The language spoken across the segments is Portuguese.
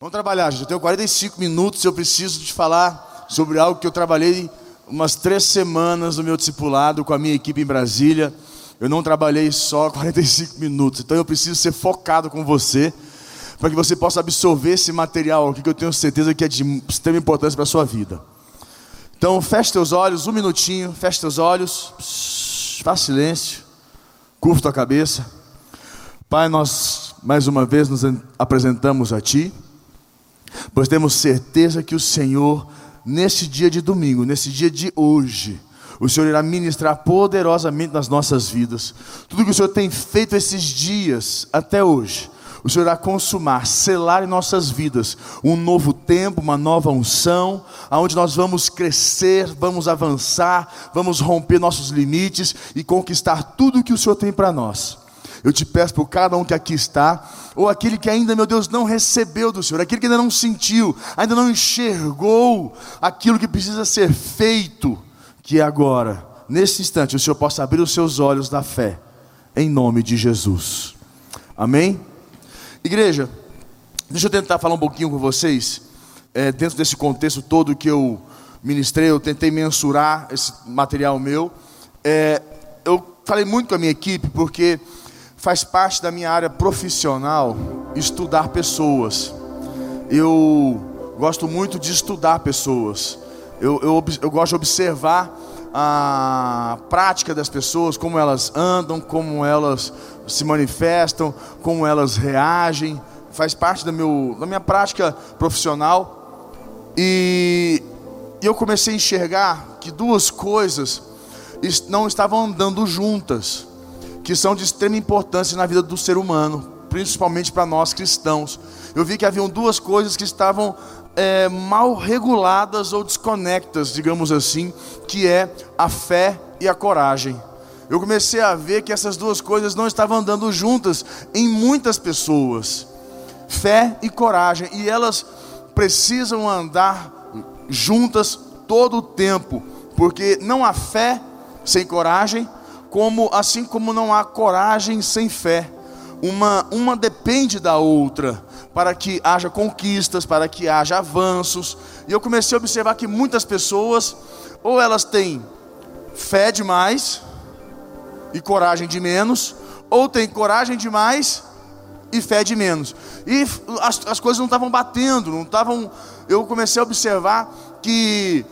Vamos trabalhar, gente. Eu tenho 45 minutos. Eu preciso te falar sobre algo que eu trabalhei umas três semanas no meu discipulado com a minha equipe em Brasília. Eu não trabalhei só 45 minutos. Então eu preciso ser focado com você para que você possa absorver esse material aqui que eu tenho certeza que é de extrema importância para a sua vida. Então feche teus olhos, um minutinho, feche teus olhos, Psh, faz silêncio, curva tua cabeça. Pai, nós mais uma vez nos apresentamos a Ti pois temos certeza que o Senhor, nesse dia de domingo, nesse dia de hoje, o Senhor irá ministrar poderosamente nas nossas vidas. Tudo que o Senhor tem feito esses dias até hoje, o Senhor irá consumar, selar em nossas vidas um novo tempo, uma nova unção, aonde nós vamos crescer, vamos avançar, vamos romper nossos limites e conquistar tudo que o Senhor tem para nós. Eu te peço por cada um que aqui está, ou aquele que ainda, meu Deus, não recebeu do Senhor, aquele que ainda não sentiu, ainda não enxergou aquilo que precisa ser feito, que agora, nesse instante, o Senhor possa abrir os seus olhos da fé, em nome de Jesus. Amém? Igreja, deixa eu tentar falar um pouquinho com vocês, é, dentro desse contexto todo que eu ministrei, eu tentei mensurar esse material meu. É, eu falei muito com a minha equipe, porque faz parte da minha área profissional estudar pessoas. Eu gosto muito de estudar pessoas. Eu, eu, eu gosto de observar a prática das pessoas, como elas andam, como elas se manifestam, como elas reagem. Faz parte do meu, da minha prática profissional. E eu comecei a enxergar que duas coisas não estavam andando juntas que são de extrema importância na vida do ser humano, principalmente para nós cristãos. Eu vi que haviam duas coisas que estavam é, mal reguladas ou desconectas, digamos assim, que é a fé e a coragem. Eu comecei a ver que essas duas coisas não estavam andando juntas em muitas pessoas. Fé e coragem, e elas precisam andar juntas todo o tempo, porque não há fé sem coragem, como assim como não há coragem sem fé. Uma, uma depende da outra para que haja conquistas, para que haja avanços. E eu comecei a observar que muitas pessoas, ou elas têm fé demais e coragem de menos, ou têm coragem demais e fé de menos. E as, as coisas não estavam batendo, não estavam. Eu comecei a observar que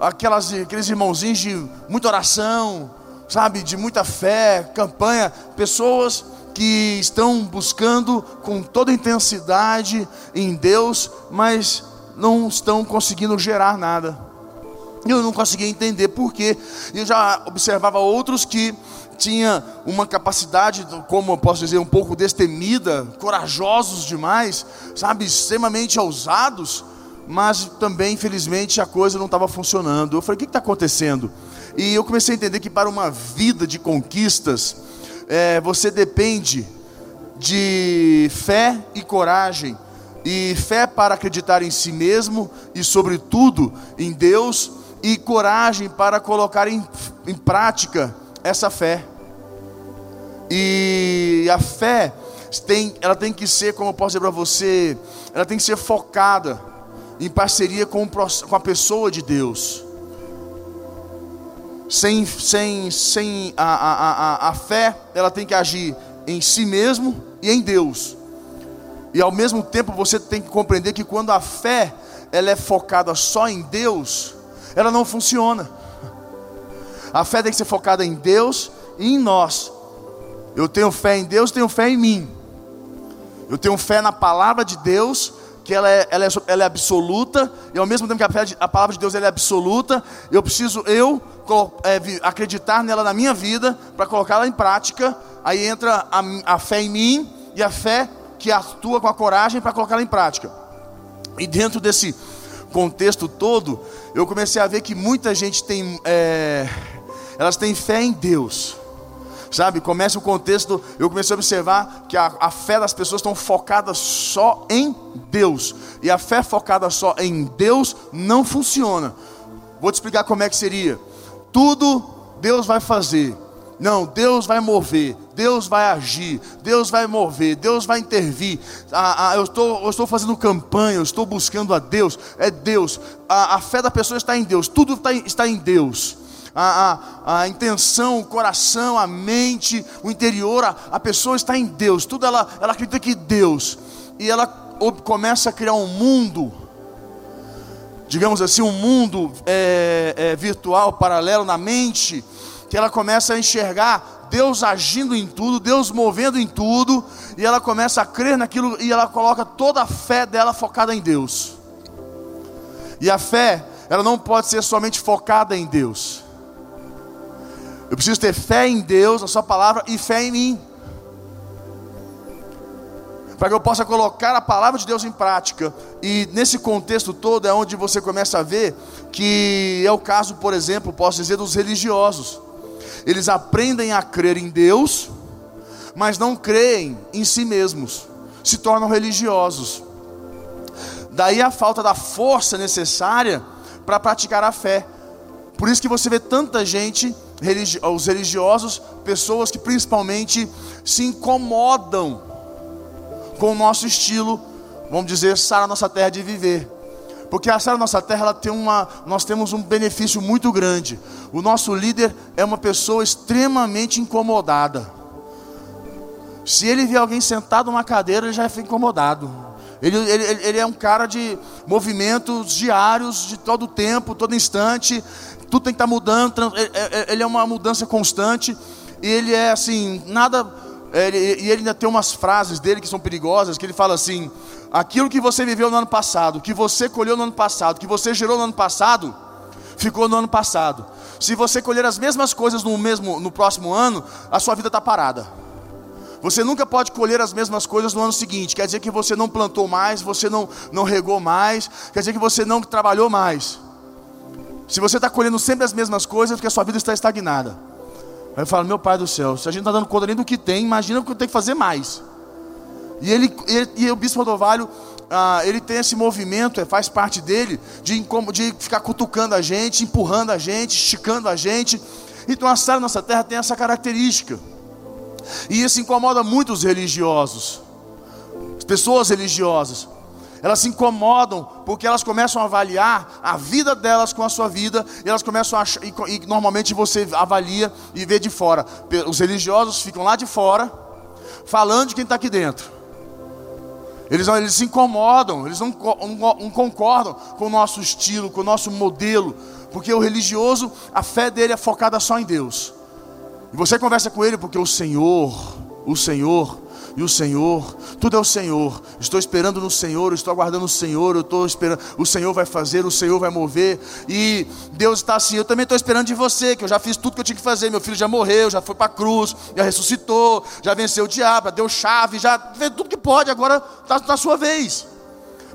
aquelas, aqueles irmãozinhos de muita oração, sabe, de muita fé, campanha, pessoas que estão buscando com toda intensidade em Deus, mas não estão conseguindo gerar nada. Eu não conseguia entender por quê. Eu já observava outros que tinha uma capacidade, como eu posso dizer, um pouco destemida, corajosos demais, sabe, extremamente ousados, mas também, infelizmente, a coisa não estava funcionando. Eu falei: o que está acontecendo? E eu comecei a entender que para uma vida de conquistas, é, você depende de fé e coragem, e fé para acreditar em si mesmo e, sobretudo, em Deus, e coragem para colocar em, em prática essa fé. E a fé tem, ela tem que ser, como eu posso dizer para você, ela tem que ser focada em parceria com, com a pessoa de Deus sem, sem, sem a, a, a, a fé, ela tem que agir em si mesmo e em Deus. E ao mesmo tempo você tem que compreender que quando a fé ela é focada só em Deus, ela não funciona. A fé tem que ser focada em Deus e em nós. Eu tenho fé em Deus, tenho fé em mim. Eu tenho fé na palavra de Deus, que ela é, ela é, ela é absoluta, e ao mesmo tempo que a, a palavra de Deus é absoluta, eu preciso eu é, acreditar nela na minha vida para colocá-la em prática. Aí entra a, a fé em mim e a fé que atua com a coragem para colocá-la em prática. E dentro desse contexto todo, eu comecei a ver que muita gente tem, é, elas têm fé em Deus, sabe? Começa o contexto, eu comecei a observar que a, a fé das pessoas estão focadas só em Deus, e a fé focada só em Deus não funciona. Vou te explicar como é que seria. Tudo Deus vai fazer. Não, Deus vai mover. Deus vai agir, Deus vai mover, Deus vai intervir. Ah, ah, eu, estou, eu estou fazendo campanha, eu estou buscando a Deus, é Deus. A, a fé da pessoa está em Deus, tudo está, está em Deus. A, a, a, intenção, o coração, a mente, o interior, a, a pessoa está em Deus, tudo ela, ela acredita que Deus, e ela começa a criar um mundo, digamos assim, um mundo é, é, virtual, paralelo na mente, que ela começa a enxergar Deus agindo em tudo, Deus movendo em tudo, e ela começa a crer naquilo e ela coloca toda a fé dela focada em Deus. E a fé, ela não pode ser somente focada em Deus. Eu preciso ter fé em Deus, na Sua palavra, e fé em mim. Para que eu possa colocar a palavra de Deus em prática. E nesse contexto todo é onde você começa a ver que é o caso, por exemplo, posso dizer, dos religiosos. Eles aprendem a crer em Deus, mas não creem em si mesmos, se tornam religiosos. Daí a falta da força necessária para praticar a fé. Por isso que você vê tanta gente, os religiosos, pessoas que principalmente se incomodam com o nosso estilo, vamos dizer, Sara nossa terra de viver. Porque a Sara Nossa Terra, ela tem uma, nós temos um benefício muito grande. O nosso líder é uma pessoa extremamente incomodada. Se ele vê alguém sentado numa cadeira, ele já fica incomodado. Ele, ele, ele é um cara de movimentos diários, de todo tempo, todo instante. Tudo tem que estar mudando. Ele é uma mudança constante. E ele é assim, nada. Ele, e ele ainda tem umas frases dele que são perigosas, que ele fala assim: aquilo que você viveu no ano passado, que você colheu no ano passado, que você gerou no ano passado, ficou no ano passado. Se você colher as mesmas coisas no mesmo no próximo ano, a sua vida está parada. Você nunca pode colher as mesmas coisas no ano seguinte. Quer dizer que você não plantou mais, você não, não regou mais, quer dizer que você não trabalhou mais. Se você está colhendo sempre as mesmas coisas, é porque a sua vida está estagnada. Aí eu falo, meu pai do céu, se a gente não está dando conta nem do que tem, imagina o que tenho que fazer mais. E, ele, ele e o bispo Rodovalho, ah, ele tem esse movimento, é, faz parte dele, de, de ficar cutucando a gente, empurrando a gente, esticando a gente. Então a sala nossa terra tem essa característica. E isso incomoda muito os religiosos, as pessoas religiosas. Elas se incomodam porque elas começam a avaliar a vida delas com a sua vida, e elas começam a achar, e, e normalmente você avalia e vê de fora. Os religiosos ficam lá de fora, falando de quem está aqui dentro. Eles, eles se incomodam, eles não, não, não concordam com o nosso estilo, com o nosso modelo, porque o religioso, a fé dele é focada só em Deus. E você conversa com ele porque o Senhor, o Senhor, e o Senhor, tudo é o Senhor. Estou esperando no Senhor, estou aguardando o Senhor, eu estou esperando, o Senhor vai fazer, o Senhor vai mover. E Deus está assim, eu também estou esperando de você, que eu já fiz tudo que eu tinha que fazer. Meu filho já morreu, já foi para a cruz, já ressuscitou, já venceu o diabo, já deu chave, já fez tudo que pode, agora está na sua vez.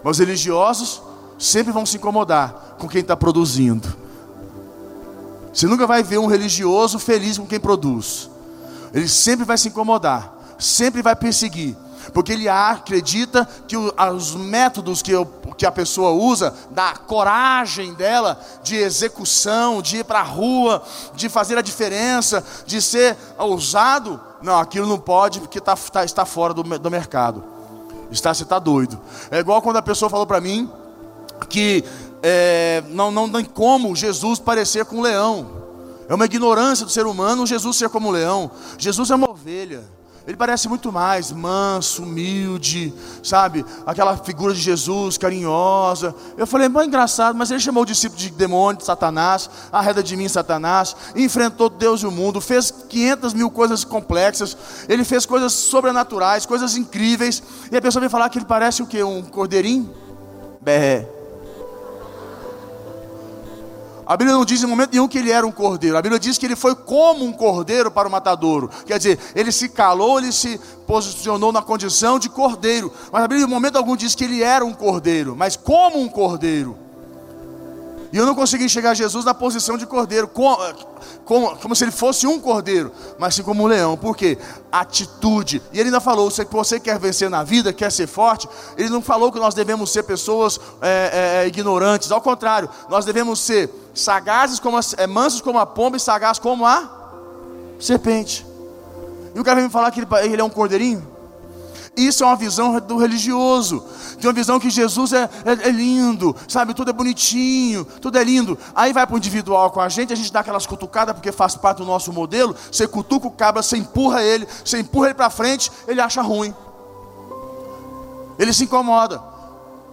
Mas os religiosos sempre vão se incomodar com quem está produzindo. Você nunca vai ver um religioso feliz com quem produz. Ele sempre vai se incomodar sempre vai perseguir, porque ele acredita que os métodos que, eu, que a pessoa usa, da coragem dela de execução, de ir para a rua, de fazer a diferença, de ser ousado, não, aquilo não pode porque tá, tá, está fora do, do mercado. Está, você está doido. É igual quando a pessoa falou para mim que é, não, não tem como Jesus parecer com um leão. É uma ignorância do ser humano Jesus ser como um leão. Jesus é uma ovelha. Ele parece muito mais manso, humilde, sabe? Aquela figura de Jesus carinhosa. Eu falei, mas engraçado, mas ele chamou o discípulo de demônio, de Satanás, arreda de mim, Satanás, enfrentou Deus e o mundo, fez 500 mil coisas complexas, ele fez coisas sobrenaturais, coisas incríveis, e a pessoa vem falar que ele parece o quê? Um cordeirinho? Bé. A Bíblia não diz em momento nenhum que ele era um cordeiro. A Bíblia diz que ele foi como um cordeiro para o matadouro. Quer dizer, ele se calou, ele se posicionou na condição de cordeiro. Mas a Bíblia em momento algum diz que ele era um cordeiro, mas como um cordeiro. E eu não consegui a Jesus na posição de cordeiro, como, como, como, se ele fosse um cordeiro, mas sim como um leão. Por quê? Atitude. E ele ainda falou: se você quer vencer na vida, quer ser forte, ele não falou que nós devemos ser pessoas é, é, ignorantes. Ao contrário, nós devemos ser sagazes como a, é, mansos como a pomba e sagazes como a serpente. E o cara vem me falar que ele, ele é um cordeirinho? Isso é uma visão do religioso. Tem uma visão que Jesus é, é, é, lindo, sabe? Tudo é bonitinho, tudo é lindo. Aí vai para o individual com a gente, a gente dá aquelas cutucadas porque faz parte do nosso modelo. Você cutuca o cabra, você empurra ele, você empurra ele para frente, ele acha ruim. Ele se incomoda.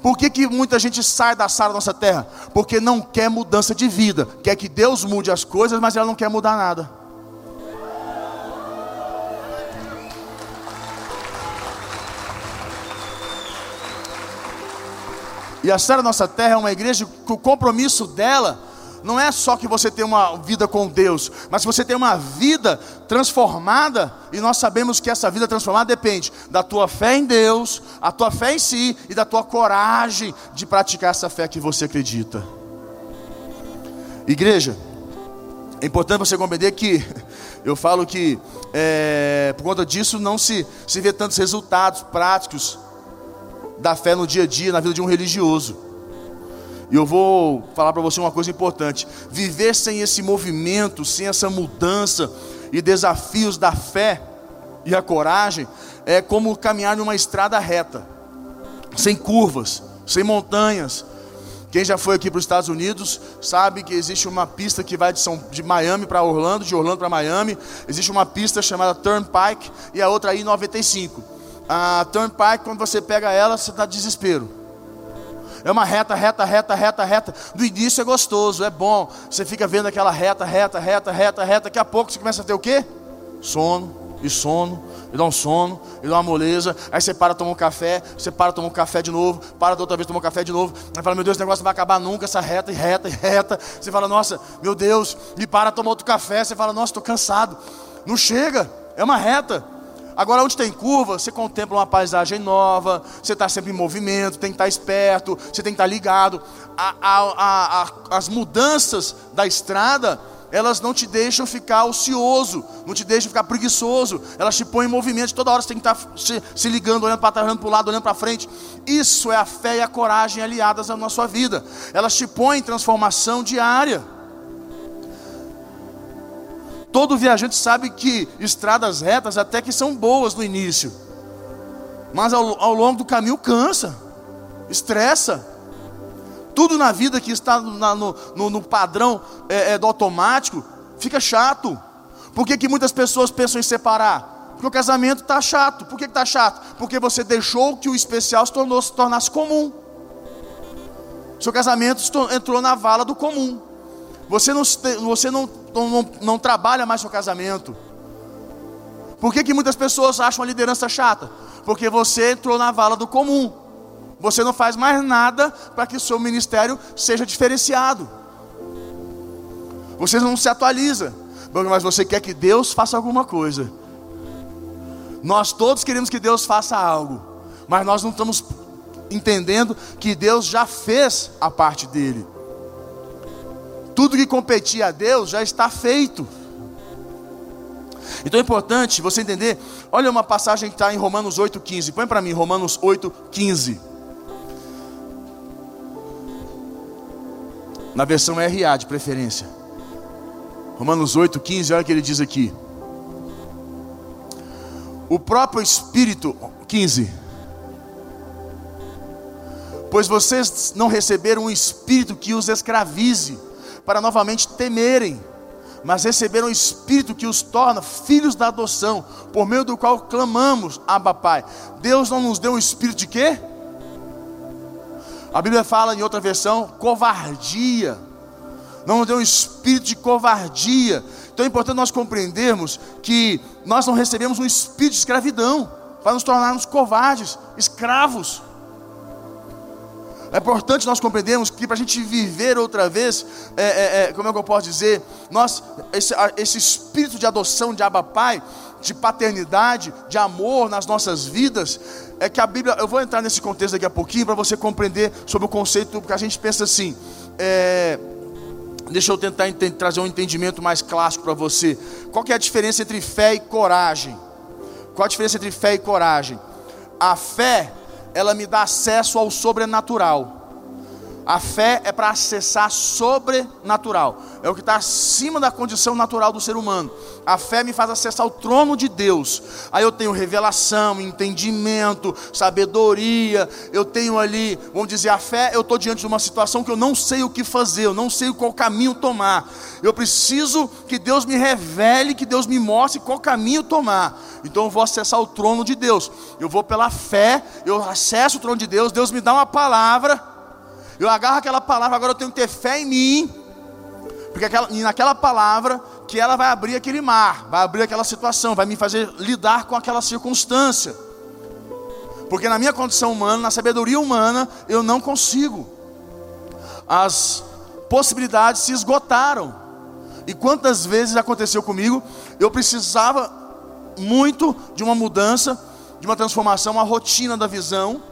Por que, que muita gente sai da sala da nossa terra? Porque não quer mudança de vida. Quer que Deus mude as coisas, mas ela não quer mudar nada. E a Sara Nossa Terra é uma igreja que o compromisso dela não é só que você tem uma vida com Deus, mas que você tem uma vida transformada, e nós sabemos que essa vida transformada depende da tua fé em Deus, a tua fé em si e da tua coragem de praticar essa fé que você acredita. Igreja, é importante você compreender que eu falo que é, por conta disso não se, se vê tantos resultados práticos da fé no dia a dia, na vida de um religioso. E eu vou falar para você uma coisa importante: viver sem esse movimento, sem essa mudança e desafios da fé e a coragem, é como caminhar numa estrada reta, sem curvas, sem montanhas. Quem já foi aqui para os Estados Unidos sabe que existe uma pista que vai de, São, de Miami para Orlando, de Orlando para Miami. Existe uma pista chamada Turnpike e a outra aí 95 a Turnpike, quando você pega ela, você está desespero. É uma reta, reta, reta, reta, reta. Do início é gostoso, é bom. Você fica vendo aquela reta, reta, reta, reta, reta. Daqui a pouco você começa a ter o quê? Sono, e sono, e dá um sono, e dá uma moleza. Aí você para, toma um café, você para, toma um café de novo, para da outra vez, toma um café de novo. Aí fala, meu Deus, esse negócio não vai acabar nunca, essa reta, e reta, e reta. Você fala, nossa, meu Deus, e para, toma outro café. Você fala, nossa, estou cansado. Não chega, é uma reta. Agora, onde tem curva, você contempla uma paisagem nova, você está sempre em movimento, tem que estar tá esperto, você tem que estar tá ligado. A, a, a, as mudanças da estrada, elas não te deixam ficar ocioso, não te deixam ficar preguiçoso, elas te põem em movimento, toda hora você tem que estar tá se, se ligando, olhando para trás, olhando para o lado, olhando para frente. Isso é a fé e a coragem aliadas na sua vida, elas te põem em transformação diária. Todo viajante sabe que estradas retas até que são boas no início, mas ao, ao longo do caminho cansa, estressa. Tudo na vida que está na, no, no, no, padrão é, é, do automático fica chato. Por que, que muitas pessoas pensam em separar? Porque o casamento está chato. Por que está chato? Porque você deixou que o especial se, tornou, se tornasse comum. Seu casamento entrou na vala do comum. Você não, você não, não, não trabalha mais seu casamento. Por que, que muitas pessoas acham a liderança chata? Porque você entrou na vala do comum. Você não faz mais nada para que o seu ministério seja diferenciado. Você não se atualiza. Mas você quer que Deus faça alguma coisa. Nós todos queremos que Deus faça algo. Mas nós não estamos entendendo que Deus já fez a parte dele. Tudo que competia a Deus já está feito. Então é importante você entender. Olha uma passagem que está em Romanos 8,15. Põe para mim, Romanos 8,15. Na versão RA de preferência. Romanos 8,15, olha o que ele diz aqui. O próprio Espírito, 15. Pois vocês não receberam um espírito que os escravize para novamente temerem, mas receberam o Espírito que os torna filhos da adoção, por meio do qual clamamos, Abba Pai. Deus não nos deu um espírito de quê? A Bíblia fala em outra versão, covardia. Não nos deu um espírito de covardia. Então é importante nós compreendermos que nós não recebemos um espírito de escravidão para nos tornarmos covardes, escravos. É importante nós compreendermos que para a gente viver outra vez, é, é, é, como é que eu posso dizer, nós, esse, esse espírito de adoção de Abba Pai, de paternidade, de amor nas nossas vidas, é que a Bíblia, eu vou entrar nesse contexto daqui a pouquinho para você compreender sobre o conceito, porque a gente pensa assim, é, deixa eu tentar trazer um entendimento mais clássico para você. Qual que é a diferença entre fé e coragem? Qual a diferença entre fé e coragem? A fé ela me dá acesso ao sobrenatural. A fé é para acessar sobrenatural, é o que está acima da condição natural do ser humano. A fé me faz acessar o trono de Deus. Aí eu tenho revelação, entendimento, sabedoria. Eu tenho ali, vamos dizer, a fé. Eu estou diante de uma situação que eu não sei o que fazer, eu não sei qual caminho tomar. Eu preciso que Deus me revele, que Deus me mostre qual caminho tomar. Então eu vou acessar o trono de Deus. Eu vou pela fé, eu acesso o trono de Deus. Deus me dá uma palavra eu agarro aquela palavra, agora eu tenho que ter fé em mim, porque aquela, naquela palavra que ela vai abrir aquele mar, vai abrir aquela situação, vai me fazer lidar com aquela circunstância. Porque na minha condição humana, na sabedoria humana, eu não consigo. As possibilidades se esgotaram. E quantas vezes aconteceu comigo, eu precisava muito de uma mudança, de uma transformação, uma rotina da visão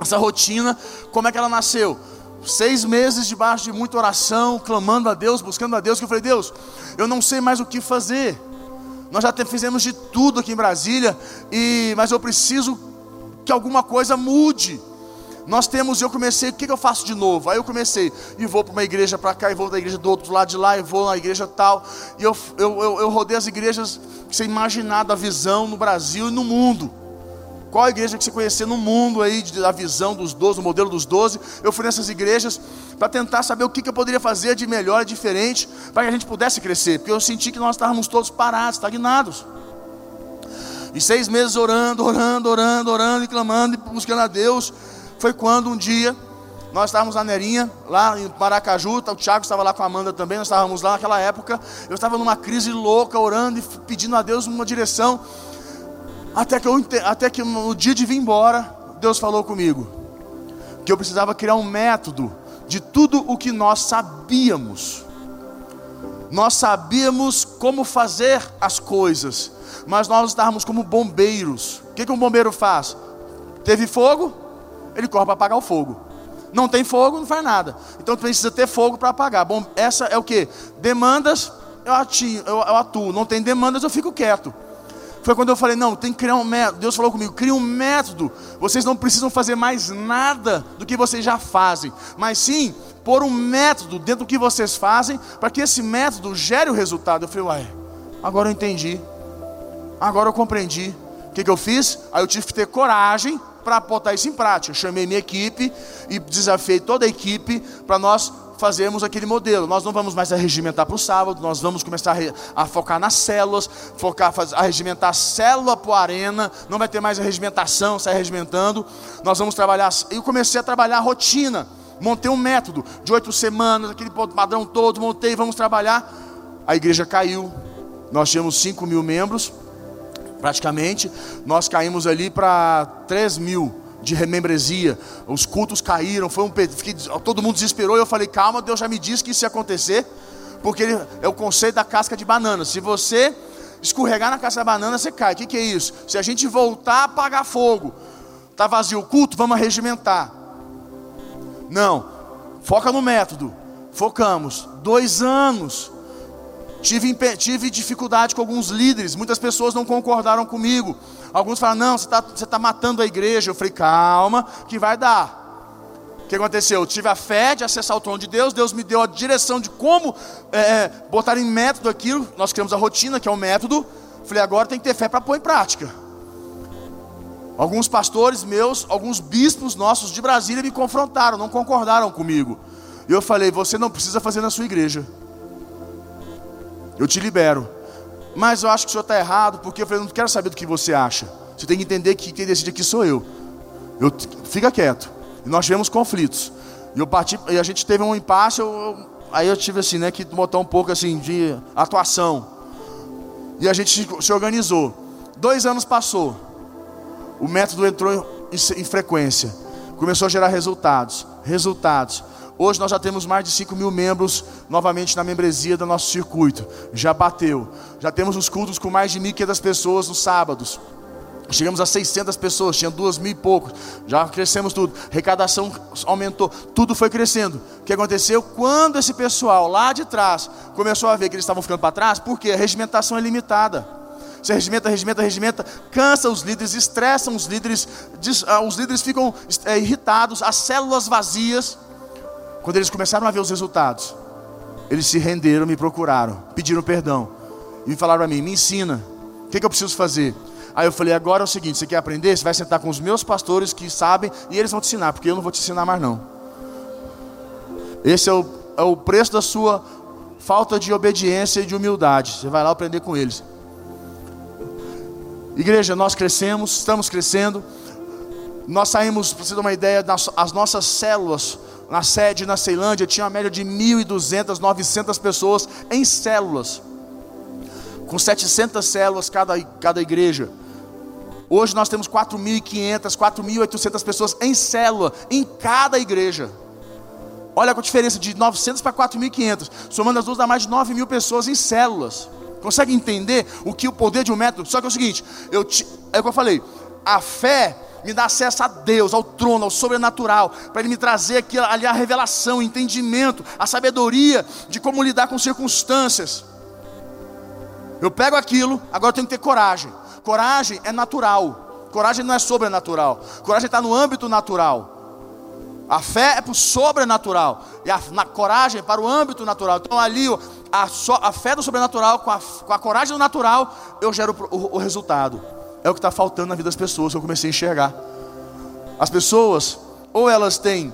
essa rotina, como é que ela nasceu? Seis meses debaixo de muita oração, clamando a Deus, buscando a Deus, que eu falei, Deus, eu não sei mais o que fazer. Nós já fizemos de tudo aqui em Brasília, e, mas eu preciso que alguma coisa mude. Nós temos, eu comecei, o que, que eu faço de novo? Aí eu comecei, e vou para uma igreja para cá, e vou da igreja do outro lado de lá, e vou na igreja tal. E eu, eu, eu, eu rodei as igrejas, sem imaginar da visão no Brasil e no mundo. Qual igreja que você conhecer no mundo aí, da visão dos doze, do modelo dos doze? Eu fui nessas igrejas para tentar saber o que, que eu poderia fazer de melhor e diferente para que a gente pudesse crescer, porque eu senti que nós estávamos todos parados, estagnados. E seis meses orando, orando, orando, orando e clamando e buscando a Deus. Foi quando um dia nós estávamos na Nerinha, lá em Maracaju, o Thiago estava lá com a Amanda também, nós estávamos lá naquela época. Eu estava numa crise louca, orando e pedindo a Deus uma direção. Até que, eu, até que no dia de vir embora, Deus falou comigo que eu precisava criar um método de tudo o que nós sabíamos. Nós sabíamos como fazer as coisas, mas nós estávamos como bombeiros. O que, que um bombeiro faz? Teve fogo, ele corre para apagar o fogo. Não tem fogo, não faz nada. Então precisa ter fogo para apagar. Bom, essa é o que? Demandas, eu, eu, eu atuo. Não tem demandas, eu fico quieto. Foi quando eu falei: não, tem que criar um método. Deus falou comigo: cria um método. Vocês não precisam fazer mais nada do que vocês já fazem, mas sim pôr um método dentro do que vocês fazem, para que esse método gere o resultado. Eu falei: uai, agora eu entendi, agora eu compreendi. O que, que eu fiz? Aí eu tive que ter coragem para botar isso em prática. Eu chamei minha equipe e desafiei toda a equipe para nós fazermos aquele modelo. Nós não vamos mais regimentar para o sábado, nós vamos começar a, a, focar nas células, focar a regimentar célula por arena, não vai ter mais a regimentação, sair regimentando. Nós vamos trabalhar. Eu comecei a trabalhar a rotina, montei um método de oito semanas, aquele padrão todo, montei, vamos trabalhar. A igreja caiu, nós tínhamos 5 mil membros, praticamente, nós caímos ali para 3 mil de remembresia, os cultos caíram, foi um fiquei, todo mundo desesperou, e eu falei, calma, Deus já me disse que isso ia acontecer, porque ele, é o conceito da casca de banana. Se você escorregar na casca da banana, você cai. O que, que é isso? Se a gente voltar apagar fogo, está vazio o culto, vamos regimentar. Não, foca no método. Focamos. Dois anos. Tive, tive dificuldade com alguns líderes, muitas pessoas não concordaram comigo. Alguns falam, não, você está tá matando a igreja. Eu falei, calma, que vai dar. O que aconteceu? Eu tive a fé de acessar o trono de Deus, Deus me deu a direção de como é, é botar em método aquilo. Nós criamos a rotina, que é o método. Falei, agora tem que ter fé para pôr em prática. Alguns pastores meus, alguns bispos nossos de Brasília me confrontaram, não concordaram comigo. E eu falei, você não precisa fazer na sua igreja. Eu te libero. Mas eu acho que o senhor está errado, porque eu falei, não quero saber do que você acha. Você tem que entender que quem decide aqui sou eu. eu fica quieto. E nós tivemos conflitos. E eu parti, e a gente teve um impasse, eu, aí eu tive assim, né, que botar um pouco assim de atuação. E a gente se organizou. Dois anos passou. O método entrou em, em frequência. Começou a gerar resultados. Resultados. Hoje nós já temos mais de 5 mil membros novamente na membresia do nosso circuito. Já bateu. Já temos os cultos com mais de 1.500 pessoas nos sábados. Chegamos a 600 pessoas, tinha duas mil e poucos. Já crescemos tudo. Arrecadação aumentou. Tudo foi crescendo. O que aconteceu? Quando esse pessoal lá de trás começou a ver que eles estavam ficando para trás, porque a regimentação é limitada. Você regimenta, regimenta, regimenta, cansa os líderes, estressam os líderes, ah, os líderes ficam é, irritados, as células vazias. Quando eles começaram a ver os resultados, eles se renderam, me procuraram, pediram perdão e me falaram para mim: me ensina, o que, que eu preciso fazer? Aí eu falei: agora é o seguinte, você quer aprender? Você vai sentar com os meus pastores que sabem e eles vão te ensinar, porque eu não vou te ensinar mais não. Esse é o, é o preço da sua falta de obediência e de humildade. Você vai lá aprender com eles. Igreja, nós crescemos, estamos crescendo. Nós saímos, para você ter uma ideia, as nossas células na sede na Ceilândia tinha uma média de 1.200, 900 pessoas em células, com 700 células cada, cada igreja. Hoje nós temos 4.500, 4.800 pessoas em célula, em cada igreja. Olha a diferença de 900 para 4.500. Somando as duas, dá mais de 9 mil pessoas em células. Consegue entender o que o poder de um método? Só que é o seguinte, eu te, é o que eu falei, a fé me dá acesso a Deus, ao trono, ao sobrenatural, para Ele me trazer aqui, ali a revelação, o entendimento, a sabedoria de como lidar com circunstâncias. Eu pego aquilo, agora eu tenho que ter coragem. Coragem é natural, coragem não é sobrenatural, coragem está no âmbito natural. A fé é para o sobrenatural. E a na, coragem é para o âmbito natural. Então ali a, a fé do sobrenatural com a, com a, coragem do natural, eu gero o, o resultado. É o que está faltando na vida das pessoas que eu comecei a enxergar. As pessoas, ou elas têm,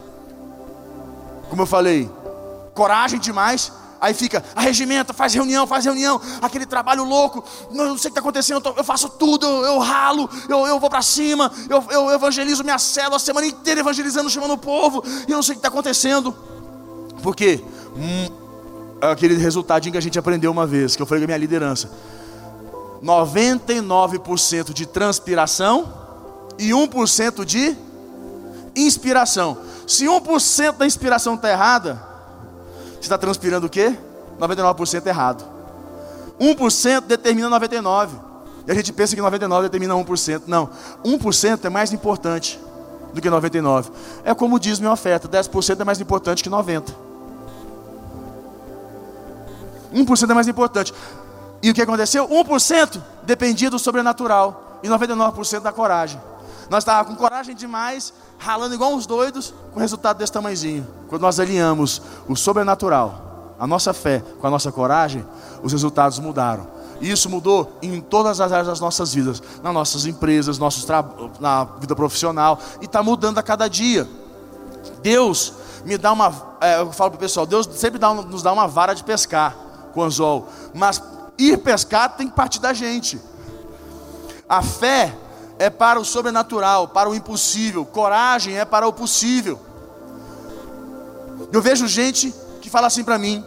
como eu falei, coragem demais, Aí fica, regimenta, faz reunião, faz reunião, aquele trabalho louco, não, sei o que está acontecendo, eu faço tudo, eu, eu ralo, eu, eu vou para cima, eu, eu evangelizo minha célula a semana inteira evangelizando, chamando o povo, e eu não sei o que está acontecendo. Por quê? Hum, aquele resultadinho que a gente aprendeu uma vez, que eu falei com a minha liderança. 99% de transpiração e 1% de inspiração. Se 1% da inspiração está errada, você está transpirando o quê? 99% errado. 1% determina 99%. E a gente pensa que 99% determina 1%. Não. 1% é mais importante do que 99%. É como diz minha oferta: 10% é mais importante que 90%. 1% é mais importante. E o que aconteceu? 1% dependia do sobrenatural e 99% da coragem. Nós estávamos com coragem demais, ralando igual uns doidos, com resultado desse tamanhozinho. Quando nós alinhamos o sobrenatural, a nossa fé com a nossa coragem, os resultados mudaram. E isso mudou em todas as áreas das nossas vidas, nas nossas empresas, nossos na vida profissional, e está mudando a cada dia. Deus me dá uma, é, eu falo para o pessoal, Deus sempre dá, nos dá uma vara de pescar com anzol, mas ir pescar tem que partir da gente. A fé é para o sobrenatural, para o impossível. Coragem é para o possível. Eu vejo gente que fala assim para mim: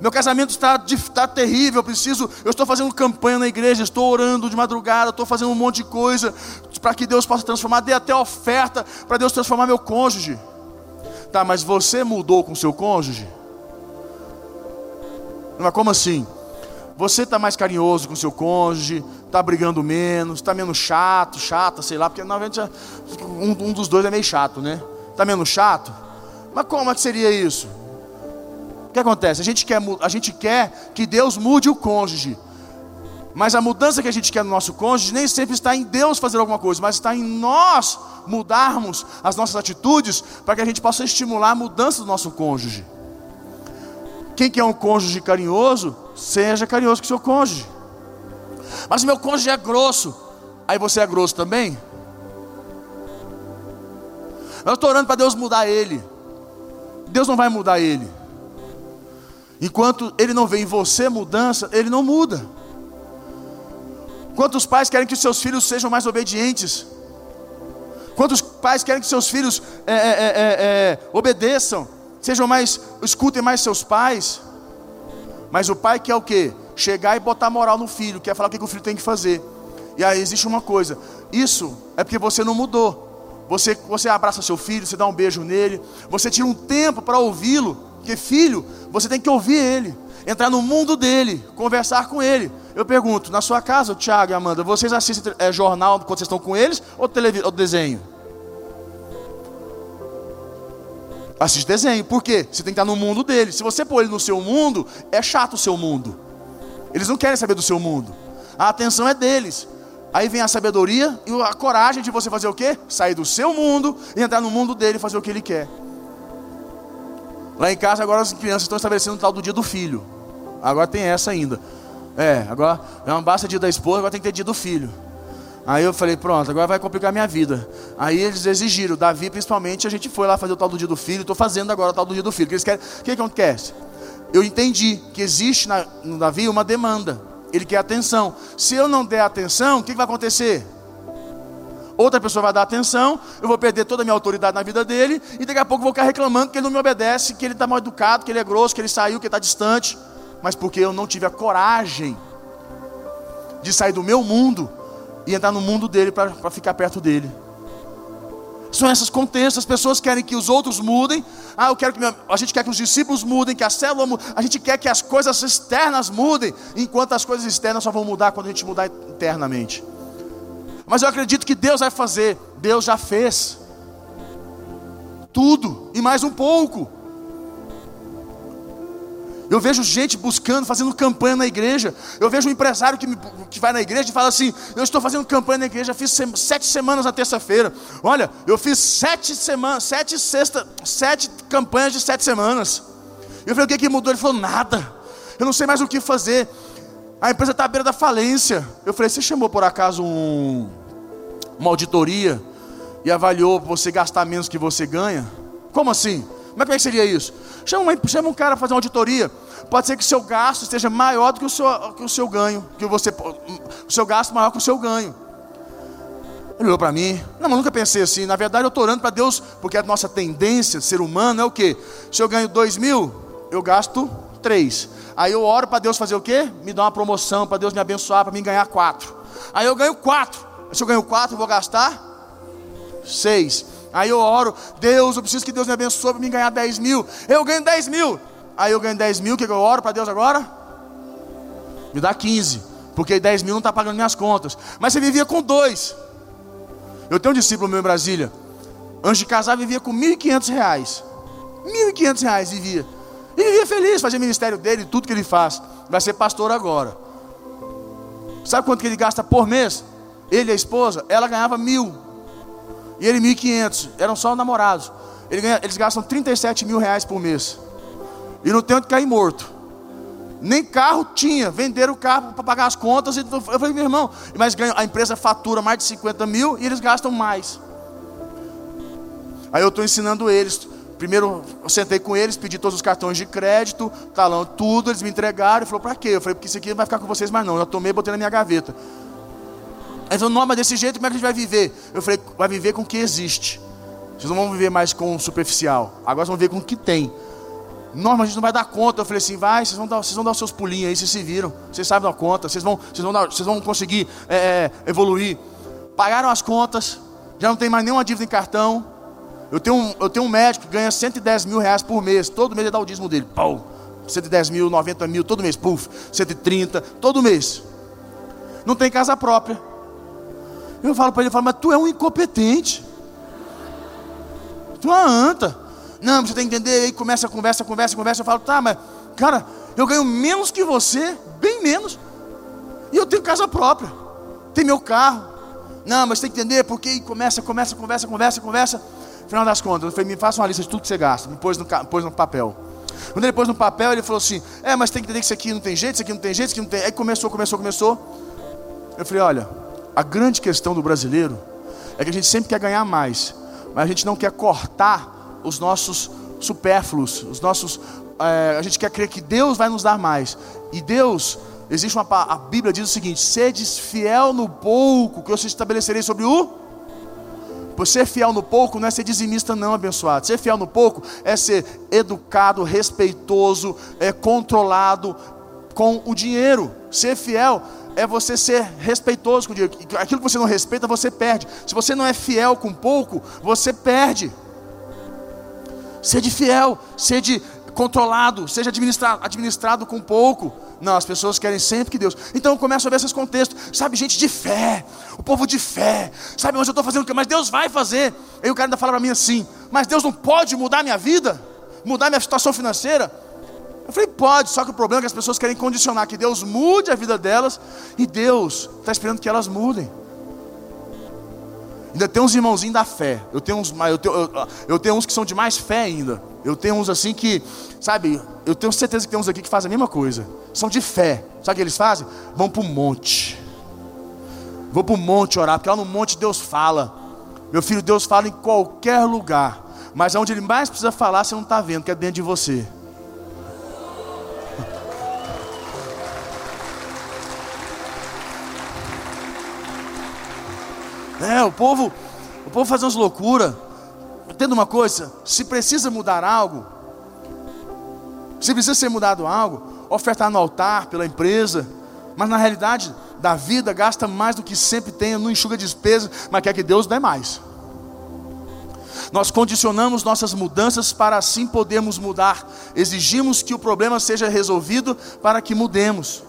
meu casamento está, está terrível, eu preciso, eu estou fazendo campanha na igreja, estou orando de madrugada, estou fazendo um monte de coisa para que Deus possa transformar, dei até oferta para Deus transformar meu cônjuge. Tá, mas você mudou com seu cônjuge? Mas como assim? Você está mais carinhoso com seu cônjuge, está brigando menos, está menos chato, chata, sei lá, porque normalmente um, um dos dois é meio chato, né? Está menos chato? Mas como é que seria isso? O que acontece? A gente, quer, a gente quer que Deus mude o cônjuge. Mas a mudança que a gente quer no nosso cônjuge nem sempre está em Deus fazer alguma coisa, mas está em nós mudarmos as nossas atitudes para que a gente possa estimular a mudança do nosso cônjuge. Quem quer um cônjuge carinhoso, seja carinhoso com seu cônjuge. Mas meu cônjuge é grosso, aí você é grosso também? Eu estou orando para Deus mudar ele. Deus não vai mudar ele. Enquanto ele não vê em você mudança, ele não muda. Quantos pais querem que seus filhos sejam mais obedientes? Quantos pais querem que seus filhos é, é, é, obedeçam? Sejam mais, escutem mais seus pais. Mas o pai quer o quê? Chegar e botar moral no filho, quer falar o que o filho tem que fazer. E aí existe uma coisa: isso é porque você não mudou. Você, você abraça seu filho, você dá um beijo nele, você tira um tempo para ouvi-lo, porque filho, você tem que ouvir ele, entrar no mundo dele, conversar com ele. Eu pergunto, na sua casa, Tiago e Amanda, vocês assistem é, jornal quando vocês estão com eles ou, ou desenho? Assiste desenho. Por quê? Você tem que estar no mundo dele. Se você pôr ele no seu mundo, é chato o seu mundo. Eles não querem saber do seu mundo. A atenção é deles. Aí vem a sabedoria e a coragem de você fazer o quê? Sair do seu mundo e entrar no mundo dele e fazer o que ele quer. Lá em casa agora as crianças estão estabelecendo o tal do dia do filho. Agora tem essa ainda. É, agora não basta dia da esposa, agora tem que ter dia do filho. Aí eu falei, pronto, agora vai complicar minha vida. Aí eles exigiram, Davi principalmente, a gente foi lá fazer o tal do dia do filho, estou fazendo agora o tal do dia do filho. Que eles querem, o que, que acontece? Eu entendi que existe na, no Davi uma demanda. Ele quer atenção. Se eu não der atenção, o que, que vai acontecer? Outra pessoa vai dar atenção, eu vou perder toda a minha autoridade na vida dele, e daqui a pouco vou ficar reclamando que ele não me obedece, que ele está mal educado, que ele é grosso, que ele saiu, que ele está distante. Mas porque eu não tive a coragem de sair do meu mundo e entrar no mundo dele para ficar perto dele. São esses contextos, as pessoas querem que os outros mudem. Ah, eu quero que minha, a gente quer que os discípulos mudem, que a célula mude. A gente quer que as coisas externas mudem, enquanto as coisas externas só vão mudar quando a gente mudar internamente. Mas eu acredito que Deus vai fazer. Deus já fez. Tudo e mais um pouco. Eu vejo gente buscando, fazendo campanha na igreja. Eu vejo um empresário que, me, que vai na igreja e fala assim: Eu estou fazendo campanha na igreja, fiz sete semanas na terça-feira. Olha, eu fiz sete semanas, sete sexta, sete campanhas de sete semanas. Eu falei: O que, que mudou? Ele falou: Nada. Eu não sei mais o que fazer. A empresa está à beira da falência. Eu falei: Você chamou por acaso um, uma auditoria e avaliou você gastar menos que você ganha? Como assim? Como é que seria isso? Chama, chama um cara para fazer uma auditoria. Pode ser que o seu gasto esteja maior do que o seu, que o seu ganho. Que você, o seu gasto maior que o seu ganho. Ele olhou para mim. Não, mas nunca pensei assim. Na verdade, eu estou orando para Deus, porque a nossa tendência de ser humano é o quê? Se eu ganho dois mil, eu gasto três. Aí eu oro para Deus fazer o quê? Me dar uma promoção, para Deus me abençoar, para mim ganhar quatro. Aí eu ganho quatro. Se eu ganho quatro, eu vou gastar seis. Aí eu oro, Deus, eu preciso que Deus me abençoe para me ganhar 10 mil. Eu ganho 10 mil. Aí eu ganho 10 mil, o que eu oro para Deus agora? Me dá 15. Porque 10 mil não está pagando minhas contas. Mas você vivia com dois. Eu tenho um discípulo meu em Brasília. Antes de casar, vivia com 1.500 reais. 1.500 reais vivia. E vivia feliz, fazia ministério dele, tudo que ele faz. Vai ser pastor agora. Sabe quanto que ele gasta por mês? Ele e a esposa, ela ganhava mil. E ele 1.500, eram só namorados. Ele ganha, eles gastam 37 mil reais por mês. E não tem onde cair morto. Nem carro tinha, venderam o carro para pagar as contas. E eu falei, meu irmão, mas ganha, a empresa fatura mais de 50 mil e eles gastam mais. Aí eu estou ensinando eles. Primeiro eu sentei com eles, pedi todos os cartões de crédito, talão, tudo, eles me entregaram. Ele falou, para quê? Eu falei, porque isso aqui não vai ficar com vocês mais não. Eu tomei e botei na minha gaveta. Falou, não, mas desse jeito como é que a gente vai viver? Eu falei, vai viver com o que existe. Vocês não vão viver mais com o superficial. Agora vocês vão viver com o que tem. Não, mas a gente não vai dar conta. Eu falei assim, vai, vocês vão dar, vocês vão dar os seus pulinhos aí, vocês se viram. Vocês sabem dar conta, vocês vão, vocês vão, dar, vocês vão conseguir é, é, evoluir. Pagaram as contas, já não tem mais nenhuma dívida em cartão. Eu tenho, um, eu tenho um médico que ganha 110 mil reais por mês. Todo mês ele dá o dízimo dele. Pau. 110 mil, 90 mil, todo mês. Puf. 130, todo mês. Não tem casa própria. Eu falo para ele, falo, mas tu é um incompetente. Tu é uma anta. Não, você tem que entender. Aí começa a conversa, conversa, conversa. Eu falo, tá, mas, cara, eu ganho menos que você, bem menos. E eu tenho casa própria. Tem meu carro. Não, mas tem que entender, porque aí começa, começa, conversa, conversa, conversa. Final das contas, eu falei, me faça uma lista de tudo que você gasta. Me pôs no, pôs no papel. Quando ele pôs no papel, ele falou assim: É, mas tem que entender que isso aqui não tem jeito, isso aqui não tem jeito, isso aqui não tem. Aí começou, começou, começou. Eu falei: Olha, a grande questão do brasileiro é que a gente sempre quer ganhar mais, mas a gente não quer cortar os nossos supérfluos, os nossos. É, a gente quer crer que Deus vai nos dar mais. E Deus, existe uma. A Bíblia diz o seguinte: sedes fiel no pouco, que eu se estabelecerei sobre o. Por ser fiel no pouco não é ser dizimista, não, abençoado. Ser fiel no pouco é ser educado, respeitoso, é controlado com o dinheiro. Ser fiel é você ser respeitoso com o dinheiro. Aquilo que você não respeita, você perde. Se você não é fiel com pouco, você perde. Seja fiel, seja controlado, seja administrado, administrado com pouco. Não, as pessoas querem sempre que Deus. Então eu começo a ver esses contextos. Sabe, gente de fé, o povo de fé. Sabe, mas eu estou fazendo o que? Mas Deus vai fazer. Aí o cara ainda fala para mim assim: Mas Deus não pode mudar minha vida, mudar minha situação financeira. Eu falei, pode, só que o problema é que as pessoas querem condicionar que Deus mude a vida delas e Deus está esperando que elas mudem. Ainda tem uns irmãozinhos da fé. Eu tenho uns, eu tenho, eu, eu tenho uns que são de mais fé ainda. Eu tenho uns assim que, sabe, eu tenho certeza que tem uns aqui que fazem a mesma coisa. São de fé. Sabe o que eles fazem? Vão para o monte. Vou para o monte orar, porque lá no monte Deus fala. Meu filho, Deus fala em qualquer lugar. Mas onde Ele mais precisa falar, você não está vendo, que é dentro de você. É, o povo, o povo faz umas loucuras. Entenda uma coisa: se precisa mudar algo, se precisa ser mudado algo, ofertar no altar pela empresa, mas na realidade da vida gasta mais do que sempre tem, não enxuga despesa, mas quer que Deus dê mais. Nós condicionamos nossas mudanças para assim podermos mudar. Exigimos que o problema seja resolvido para que mudemos.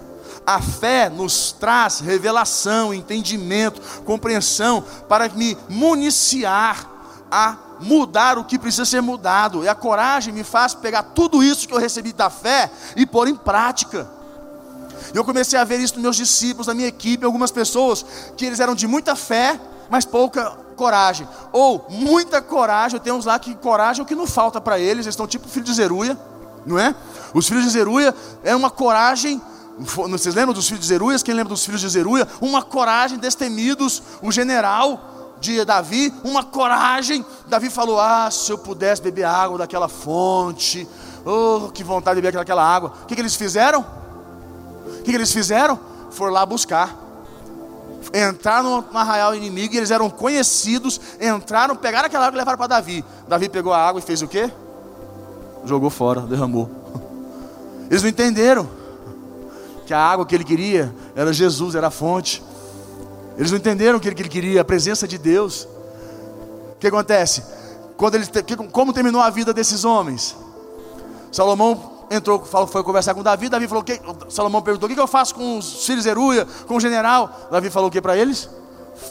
A fé nos traz revelação, entendimento, compreensão para me municiar a mudar o que precisa ser mudado. E a coragem me faz pegar tudo isso que eu recebi da fé e pôr em prática. Eu comecei a ver isso nos meus discípulos, na minha equipe, algumas pessoas que eles eram de muita fé, mas pouca coragem. Ou muita coragem, eu tenho uns lá que coragem é o que não falta para eles, eles estão tipo filho de Zeruia, não é? Os filhos de Zeruia é uma coragem vocês lembram dos filhos de Zeruias? Quem lembra dos filhos de Zeruia? Uma coragem destemidos, o general de Davi, uma coragem. Davi falou: Ah, se eu pudesse beber água daquela fonte, oh, que vontade de beber aquela água. O que, que eles fizeram? O que, que eles fizeram? Foram lá buscar. Entraram no arraial inimigo e eles eram conhecidos. Entraram, pegaram aquela água e levaram para Davi. Davi pegou a água e fez o quê? Jogou fora, derramou. Eles não entenderam que a água que ele queria era Jesus, era a fonte. Eles não entenderam o que ele queria, a presença de Deus. O que acontece? Quando ele, como terminou a vida desses homens? Salomão entrou, foi conversar com Davi. Davi falou: que, Salomão perguntou: O que eu faço com os filhos de Zeruia, com o general? Davi falou o que para eles?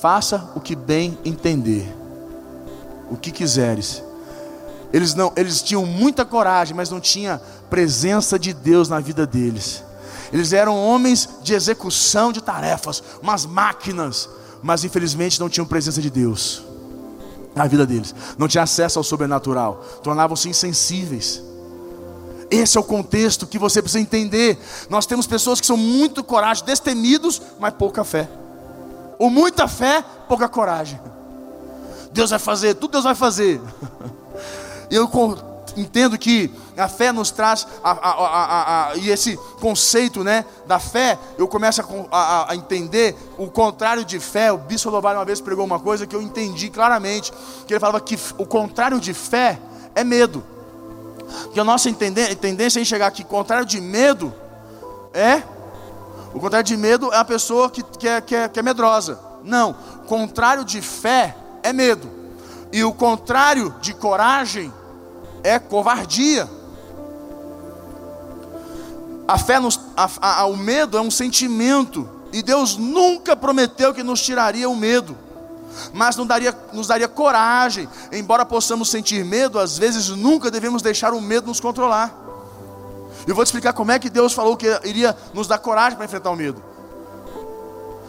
Faça o que bem entender, o que quiseres. Eles não, eles tinham muita coragem, mas não tinha presença de Deus na vida deles. Eles eram homens de execução de tarefas, umas máquinas, mas infelizmente não tinham presença de Deus na vida deles. Não tinha acesso ao sobrenatural, tornavam-se insensíveis. Esse é o contexto que você precisa entender. Nós temos pessoas que são muito coragem, destemidos, mas pouca fé. Ou muita fé, pouca coragem. Deus vai fazer, tudo Deus vai fazer. Eu entendo que a fé nos traz a, a, a, e esse conceito né, da fé, eu começo a, entender o contrário de fé. O Bispo Lobato uma vez pregou uma coisa que eu entendi claramente, que ele falava que o contrário de fé é medo. Que a nossa tendência em chegar aqui, contrário de medo, é o contrário de medo é a pessoa que, que, é, que, é, que é medrosa. Não, contrário de fé é medo. E o contrário de coragem é covardia. A fé, nos, a, a, o medo é um sentimento, e Deus nunca prometeu que nos tiraria o medo, mas nos daria, nos daria coragem. Embora possamos sentir medo, às vezes nunca devemos deixar o medo nos controlar. Eu vou te explicar como é que Deus falou que iria nos dar coragem para enfrentar o medo.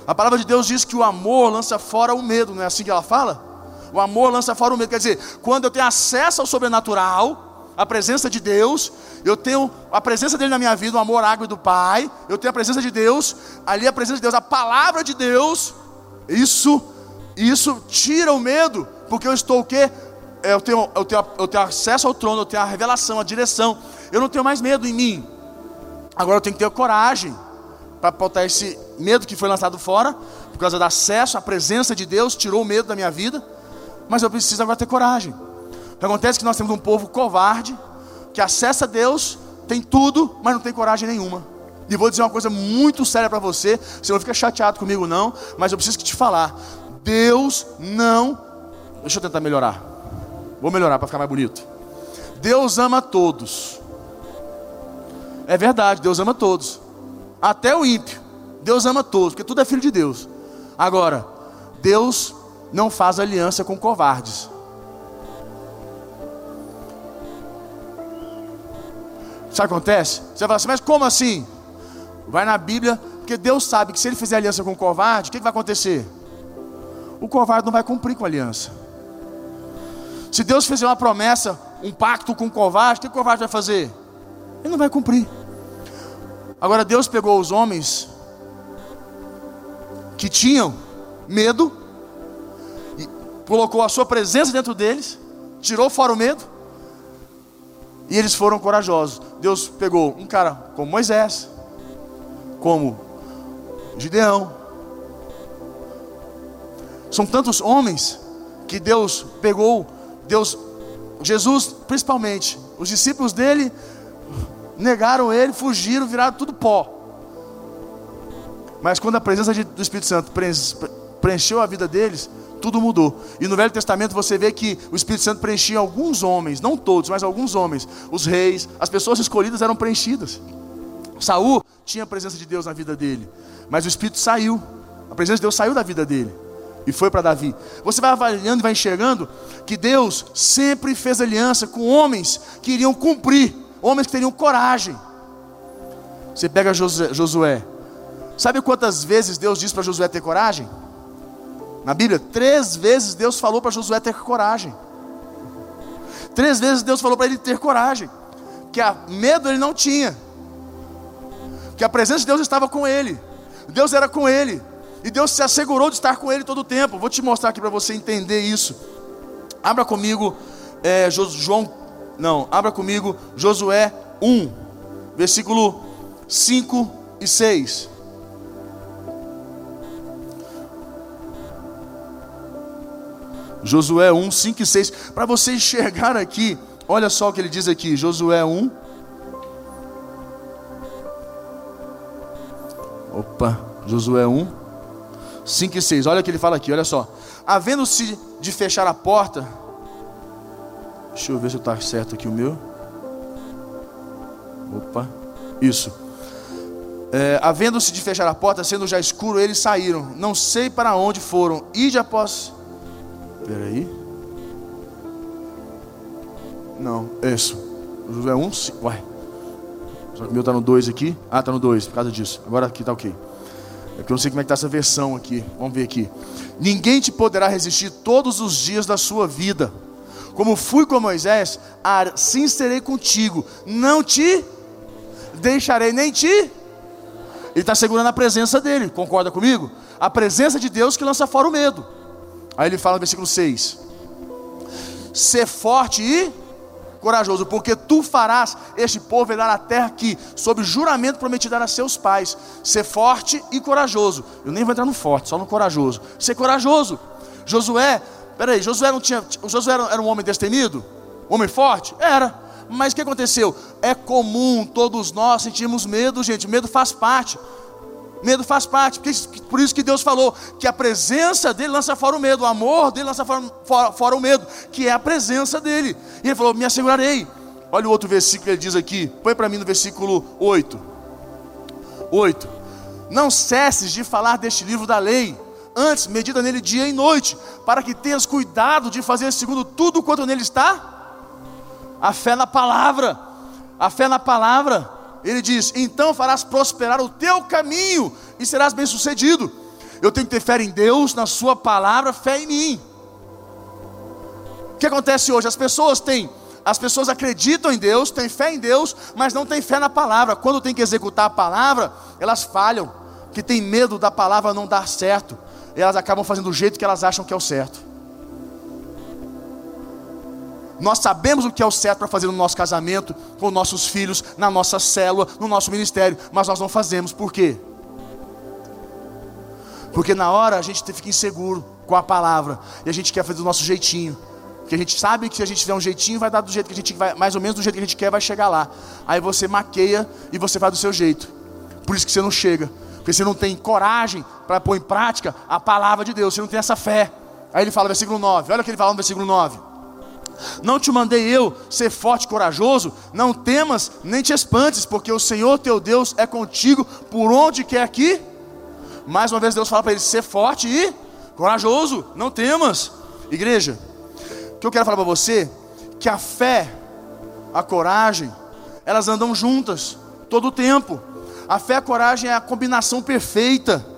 A palavra de Deus diz que o amor lança fora o medo, não é assim que ela fala? O amor lança fora o medo. Quer dizer, quando eu tenho acesso ao sobrenatural, a presença de Deus, eu tenho a presença dele na minha vida, o amor água do Pai, eu tenho a presença de Deus, ali a presença de Deus, a palavra de Deus, isso, isso tira o medo, porque eu estou o quê? Eu tenho, eu, tenho, eu tenho acesso ao trono, eu tenho a revelação, a direção, eu não tenho mais medo em mim. Agora eu tenho que ter coragem para botar esse medo que foi lançado fora, por causa do acesso à presença de Deus, tirou o medo da minha vida mas eu preciso agora ter coragem. O que acontece é que nós temos um povo covarde, que acessa Deus, tem tudo, mas não tem coragem nenhuma. E vou dizer uma coisa muito séria para você, você não fica chateado comigo não, mas eu preciso que te falar. Deus não. Deixa eu tentar melhorar. Vou melhorar para ficar mais bonito. Deus ama todos. É verdade, Deus ama todos. Até o ímpio. Deus ama todos, porque tudo é filho de Deus. Agora, Deus não faz aliança com covardes. Sabe o que acontece? Você fala assim, mas como assim? Vai na Bíblia, porque Deus sabe que se ele fizer aliança com o covarde, o que, que vai acontecer? o covarde não vai cumprir com a aliança. Se Deus fizer uma promessa, um pacto com o covarde, o que o covarde vai fazer? Ele não vai cumprir. Agora Deus pegou os homens que tinham medo, colocou a sua presença dentro deles, tirou fora o medo, e eles foram corajosos. Deus pegou um cara como Moisés, como Gideão. São tantos homens que Deus pegou, Deus, Jesus principalmente, os discípulos dele negaram ele, fugiram, viraram tudo pó. Mas quando a presença do Espírito Santo preencheu a vida deles, tudo mudou. E no Velho Testamento você vê que o Espírito Santo preenchia alguns homens, não todos, mas alguns homens. Os reis, as pessoas escolhidas eram preenchidas. Saul tinha a presença de Deus na vida dele, mas o Espírito saiu. A presença de Deus saiu da vida dele e foi para Davi. Você vai avaliando e vai enxergando que Deus sempre fez aliança com homens que iriam cumprir, homens que teriam coragem. Você pega Josué. Sabe quantas vezes Deus disse para Josué ter coragem? Na Bíblia, três vezes Deus falou para Josué ter coragem. Três vezes Deus falou para ele ter coragem. Que a medo ele não tinha. Que a presença de Deus estava com ele. Deus era com ele. E Deus se assegurou de estar com ele todo o tempo. Vou te mostrar aqui para você entender isso. Abra comigo é, João. Não, abra comigo Josué 1, versículo 5 e 6. Josué 1, 5 e 6. Para você enxergar aqui, olha só o que ele diz aqui, Josué 1. Opa, Josué 1, 5 e 6. Olha o que ele fala aqui, olha só. Havendo-se de fechar a porta. Deixa eu ver se está certo aqui o meu. Opa, isso. É, Havendo-se de fechar a porta, sendo já escuro, eles saíram. Não sei para onde foram. Ide após Espera aí. Não, isso. Josué 1, 5. Uai. Só que o meu está no 2 aqui. Ah, está no 2, por causa disso. Agora aqui está ok. É que eu não sei como é que está essa versão aqui. Vamos ver aqui. Ninguém te poderá resistir todos os dias da sua vida. Como fui com Moisés, assim serei contigo. Não te deixarei nem te. Ele está segurando a presença dele. Concorda comigo? A presença de Deus que lança fora o medo. Aí ele fala no versículo 6: Ser forte e corajoso, porque tu farás este povo herdar a terra que, sob juramento, prometi dar a seus pais. Ser forte e corajoso. Eu nem vou entrar no forte, só no corajoso. Ser corajoso. Josué, peraí, Josué não tinha. Josué era um homem destemido? Homem forte? Era. Mas o que aconteceu? É comum todos nós sentirmos medo, gente. Medo faz parte. Medo faz parte, por isso que Deus falou que a presença dele lança fora o medo, o amor dele lança fora, fora, fora o medo, que é a presença dele. E ele falou: Me assegurarei. Olha o outro versículo que ele diz aqui, põe para mim no versículo 8. 8. Não cesses de falar deste livro da lei, antes medita nele dia e noite, para que tenhas cuidado de fazer segundo tudo quanto nele está. A fé na palavra, a fé na palavra ele diz: Então farás prosperar o teu caminho e serás bem-sucedido. Eu tenho que ter fé em Deus, na Sua palavra, fé em mim. O que acontece hoje? As pessoas têm, as pessoas acreditam em Deus, têm fé em Deus, mas não têm fé na palavra. Quando tem que executar a palavra, elas falham, que têm medo da palavra não dar certo. E elas acabam fazendo do jeito que elas acham que é o certo. Nós sabemos o que é o certo para fazer no nosso casamento, com nossos filhos, na nossa célula, no nosso ministério, mas nós não fazemos. Por quê? Porque na hora a gente fica inseguro com a palavra e a gente quer fazer do nosso jeitinho. Porque a gente sabe que se a gente tiver um jeitinho, vai dar do jeito que a gente vai, mais ou menos do jeito que a gente quer, vai chegar lá. Aí você maqueia e você vai do seu jeito. Por isso que você não chega. Porque você não tem coragem para pôr em prática a palavra de Deus, você não tem essa fé. Aí ele fala, versículo 9, olha o que ele fala no versículo 9. Não te mandei eu ser forte e corajoso? Não temas nem te espantes, porque o Senhor teu Deus é contigo por onde quer que. Mais uma vez Deus fala para ele ser forte e corajoso, não temas. Igreja, o que eu quero falar para você que a fé, a coragem, elas andam juntas todo o tempo. A fé e a coragem é a combinação perfeita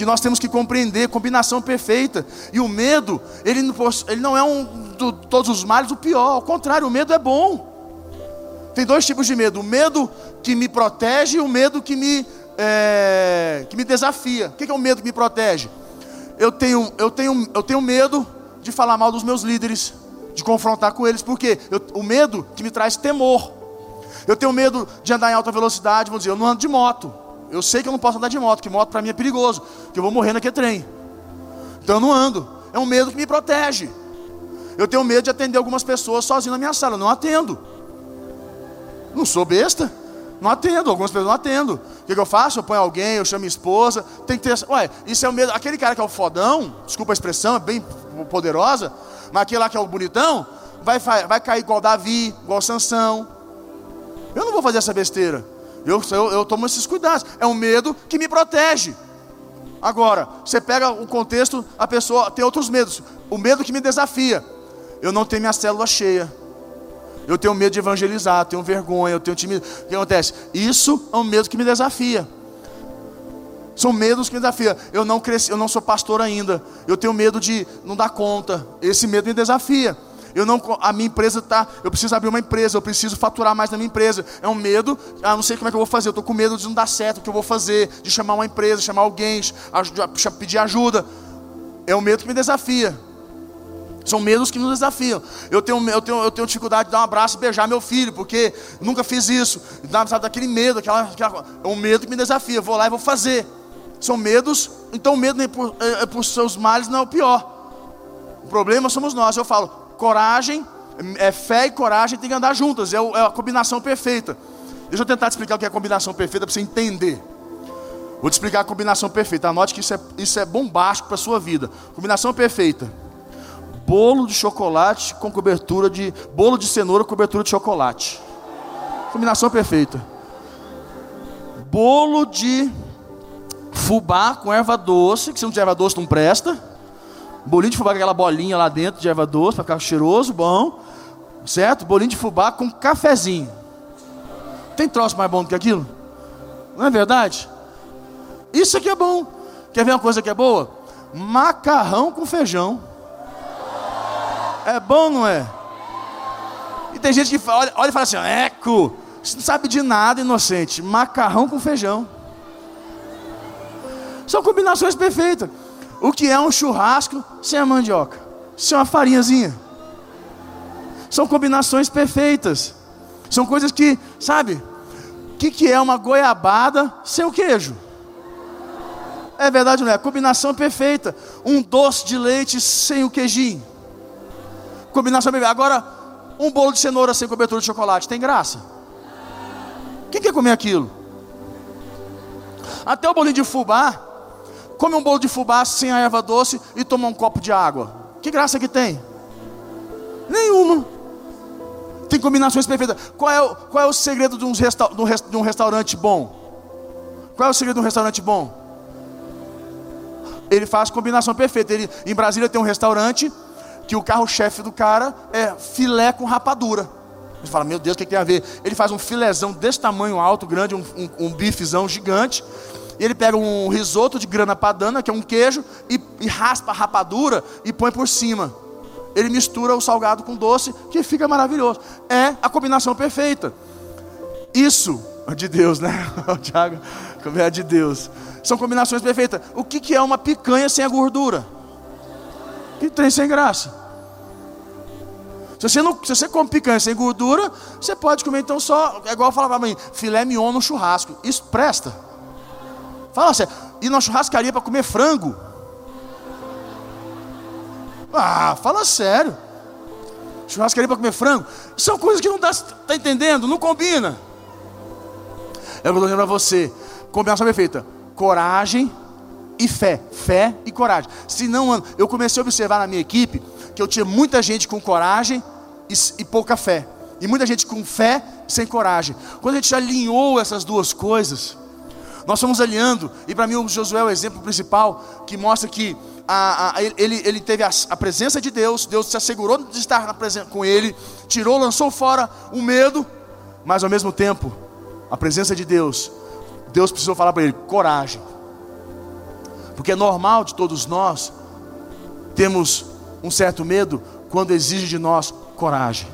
que nós temos que compreender, combinação perfeita. E o medo, ele não, ele não é um de todos os males o pior, ao contrário, o medo é bom. Tem dois tipos de medo: o medo que me protege e o medo que me, é, que me desafia. O que é o medo que me protege? Eu tenho, eu, tenho, eu tenho medo de falar mal dos meus líderes, de confrontar com eles, porque eu, o medo que me traz temor. Eu tenho medo de andar em alta velocidade, vamos dizer, eu não ando de moto. Eu sei que eu não posso andar de moto, que moto para mim é perigoso, que eu vou morrer naquele trem. Então eu não ando. É um medo que me protege. Eu tenho medo de atender algumas pessoas sozinho na minha sala, eu não atendo. Não sou besta. Não atendo, algumas pessoas não atendo. O que, que eu faço? Eu ponho alguém, eu chamo minha esposa. Tem que ter. Ué, isso é o medo. Aquele cara que é o fodão, desculpa a expressão, é bem poderosa, mas aquele lá que é o bonitão, vai, vai cair igual Davi, igual Sansão. Eu não vou fazer essa besteira. Eu, eu, eu tomo esses cuidados. É um medo que me protege. Agora, você pega o contexto, a pessoa tem outros medos. O medo que me desafia. Eu não tenho minha célula cheia. Eu tenho medo de evangelizar, tenho vergonha, eu tenho timidez. O que acontece? Isso é um medo que me desafia. São medos que me desafiam. Eu não cresci, eu não sou pastor ainda. Eu tenho medo de não dar conta. Esse medo me desafia. Eu não, a minha empresa está, eu preciso abrir uma empresa, eu preciso faturar mais na minha empresa. É um medo, ah, não sei como é que eu vou fazer, eu estou com medo de não dar certo o que eu vou fazer, de chamar uma empresa, chamar alguém, pedir ajuda. É um medo que me desafia. São medos que nos desafiam. Eu tenho, eu, tenho, eu tenho dificuldade de dar um abraço e beijar meu filho, porque nunca fiz isso. Sabe, daquele medo, aquela, aquela, é um medo que me desafia. Eu vou lá e vou fazer. São medos, então o medo por, é, é por seus males não é o pior. O problema somos nós. Eu falo, coragem, é fé e coragem tem que andar juntas, é, é a combinação perfeita. Deixa eu tentar te explicar o que é a combinação perfeita para você entender. Vou te explicar a combinação perfeita. Anote que isso é, isso é bombástico para sua vida. Combinação perfeita. Bolo de chocolate com cobertura de. Bolo de cenoura com cobertura de chocolate. Combinação perfeita. Bolo de fubá com erva doce, que se não tiver erva doce não presta bolinho de fubá com aquela bolinha lá dentro de erva doce, para ficar cheiroso, bom. Certo? Bolinho de fubá com cafezinho. Tem troço mais bom do que aquilo? Não é verdade? Isso aqui é bom. Quer ver uma coisa que é boa? Macarrão com feijão. É bom, não é? E tem gente que olha, olha e fala assim: Eco, você não sabe de nada, inocente. Macarrão com feijão. São combinações perfeitas. O que é um churrasco sem a mandioca? Sem uma farinhazinha. São combinações perfeitas. São coisas que, sabe? O que, que é uma goiabada sem o queijo? É verdade, não é? Combinação perfeita. Um doce de leite sem o queijinho. Combinação perfeita. Agora, um bolo de cenoura sem cobertura de chocolate. Tem graça? Quem quer comer aquilo? Até o bolinho de fubá come um bolo de fubá sem a erva doce e toma um copo de água. Que graça que tem? Nenhuma. Tem combinações perfeitas. Qual é o, qual é o segredo de um, resta, de um restaurante bom? Qual é o segredo de um restaurante bom? Ele faz combinação perfeita. Ele, em Brasília tem um restaurante que o carro-chefe do cara é filé com rapadura. Você fala, meu Deus, o que, que, tem a ver? Ele faz um filézão desse tamanho alto, grande, um, um, um bifezão gigante e ele pega um risoto de grana padana, que é um queijo, e, e raspa a rapadura e põe por cima. Ele mistura o salgado com doce, que fica maravilhoso. É a combinação perfeita. Isso é de Deus, né? O Tiago, é de Deus. São combinações perfeitas. O que, que é uma picanha sem a gordura? Que tem sem graça. Se você, não, se você come picanha sem gordura, você pode comer então só, é igual eu falava para mim, filé mignon no churrasco. Isso presta. Fala sério. Ir na churrascaria para comer frango. Ah, fala sério. Churrascaria para comer frango. São coisas que não dá, tá entendendo? Não combina. Eu vou dizer para você. Combinação perfeita. Coragem e fé. Fé e coragem. Se não, eu comecei a observar na minha equipe que eu tinha muita gente com coragem e, e pouca fé. E muita gente com fé sem coragem. Quando a gente alinhou essas duas coisas, nós fomos alinhando, e para mim o Josué é o exemplo principal que mostra que a, a, ele, ele teve a, a, presença de Deus, Deus se assegurou de estar com ele, tirou, lançou fora o medo, mas ao mesmo tempo, a presença de Deus, Deus precisou falar para ele: coragem. Porque é normal de todos nós temos um certo medo quando exige de nós coragem.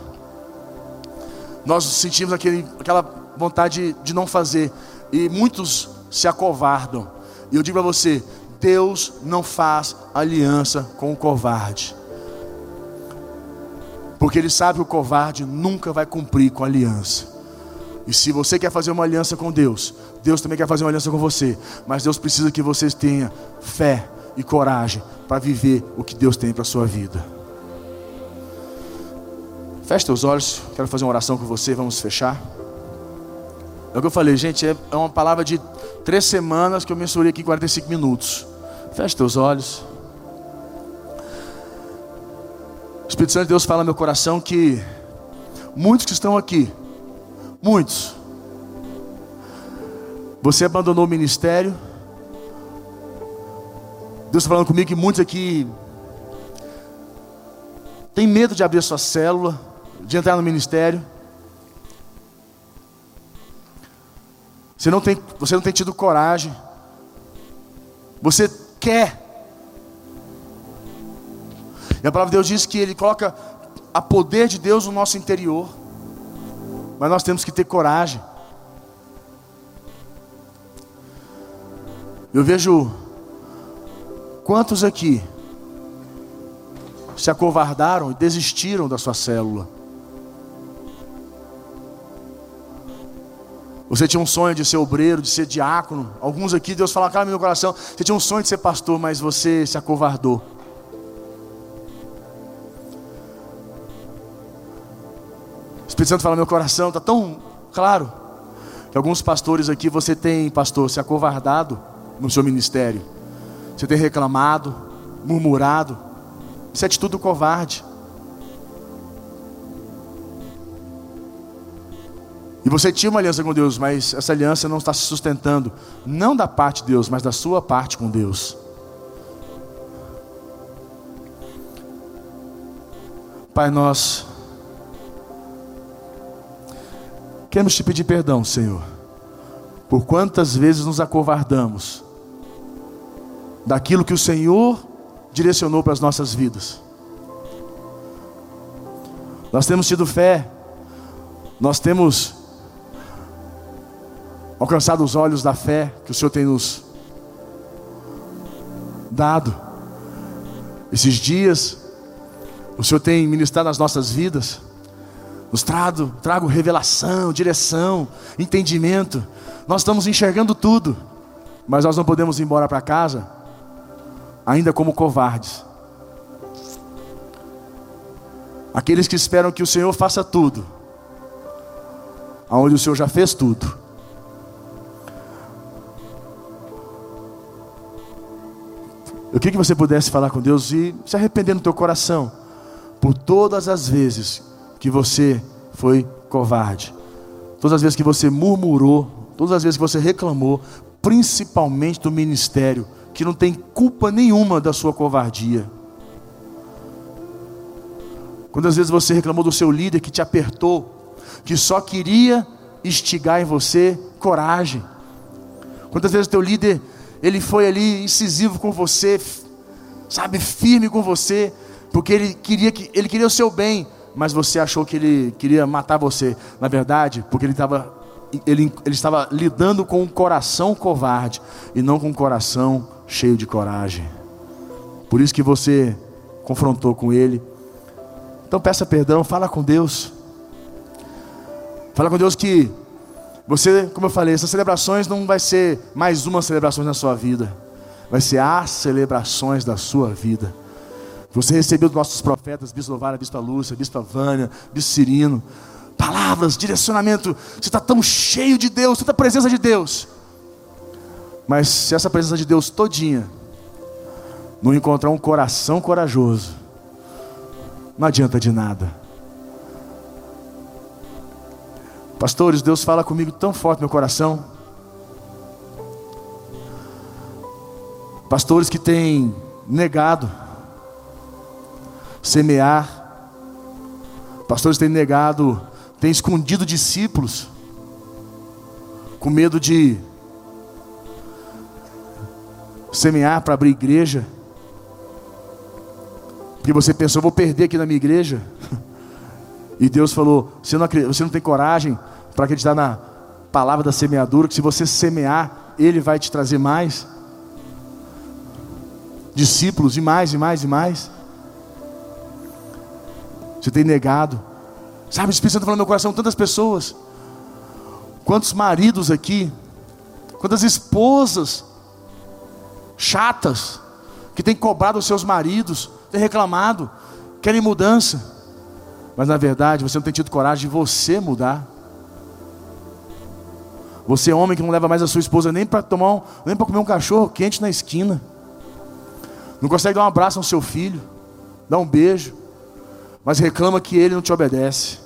Nós sentimos aquele, aquela vontade de não fazer e muitos se acovardam. E eu digo para você: Deus não faz aliança com o covarde. Porque Ele sabe que o covarde nunca vai cumprir com a aliança. E se você quer fazer uma aliança com Deus, Deus também quer fazer uma aliança com você. Mas Deus precisa que vocês tenham fé e coragem para viver o que Deus tem para a sua vida. Feche teus olhos, quero fazer uma oração com você, vamos fechar. É o que eu falei, gente, é, é uma palavra de três semanas que eu mensurei aqui 45 minutos. Feche teus olhos. O Espírito Santo de Deus fala no meu coração que muitos que estão aqui, muitos, você abandonou o ministério. Deus está falando comigo que muitos aqui têm medo de abrir sua célula, de entrar no ministério. Você não tem, você não tem tido coragem. Você quer. E a palavra de Deus diz que Ele coloca a poder de Deus no nosso interior. Mas nós temos que ter coragem. Eu vejo quantos aqui se acovardaram e desistiram da sua célula. Você tinha um sonho de ser obreiro, de ser diácono. Alguns aqui, Deus fala, cara, meu coração. Você tinha um sonho de ser pastor, mas você se acovardou. O Espírito Santo fala meu coração, está tão claro. Que alguns pastores aqui, você tem, pastor, se acovardado no seu ministério. Você tem reclamado, murmurado. Isso é atitude covarde. E você tinha uma aliança com Deus, mas essa aliança não está se sustentando, não da parte de Deus, mas da sua parte com Deus. Pai, nós queremos te pedir perdão, Senhor, por quantas vezes nos acovardamos daquilo que o Senhor direcionou para as nossas vidas. Nós temos tido fé, nós temos alcançado os olhos da fé que o Senhor tem nos dado. Esses dias, o Senhor tem ministrado nas nossas vidas, nos trago, trago revelação, direção, entendimento. Nós estamos enxergando tudo, mas nós não podemos ir embora para casa ainda como covardes. Aqueles que esperam que o Senhor faça tudo, aonde o Senhor já fez tudo. Eu queria que você pudesse falar com Deus e se arrepender no teu coração por todas as vezes que você foi covarde, todas as vezes que você murmurou, todas as vezes que você reclamou, principalmente do ministério, que não tem culpa nenhuma da sua covardia. Quantas vezes você reclamou do seu líder que te apertou, que só queria instigar em você coragem? Quantas vezes teu líder ele foi ali incisivo com você, sabe, firme com você, porque ele queria que ele queria o seu bem, mas você achou que ele queria matar você. Na verdade, porque ele estava ele, ele estava lidando com um coração covarde e não com um coração cheio de coragem. Por isso que você confrontou com ele. Então peça perdão, fala com Deus. Fala com Deus que você, como eu falei, essas celebrações não vai ser mais uma celebração na sua vida. Vai ser as celebrações da sua vida. Você recebeu dos nossos profetas, Bispo Lovara, Bispo Lúcia, Bispo Vânia, Bispo Cirino, palavras, direcionamento. Você está tão cheio de Deus, tanta presença de Deus. Mas se essa presença de Deus todinha não encontrar um coração corajoso, não adianta de nada. Pastores, Deus fala comigo tão forte no meu coração. Pastores que têm negado semear. Pastores têm negado, têm escondido discípulos com medo de semear para abrir igreja. Porque você pensou, vou perder aqui na minha igreja. E Deus falou: você não, você não tem coragem para acreditar na palavra da semeadura, que se você semear, Ele vai te trazer mais discípulos, e mais, e mais, e mais. Você tem negado. Sabe, o Espírito Santo falando no meu coração, tantas pessoas. Quantos maridos aqui, quantas esposas chatas, que têm cobrado os seus maridos, têm reclamado, querem mudança, mas na verdade você não tem tido coragem de você mudar. Você é homem que não leva mais a sua esposa nem para tomar, um, nem para comer um cachorro quente na esquina. Não consegue dar um abraço ao seu filho, dar um beijo, mas reclama que ele não te obedece.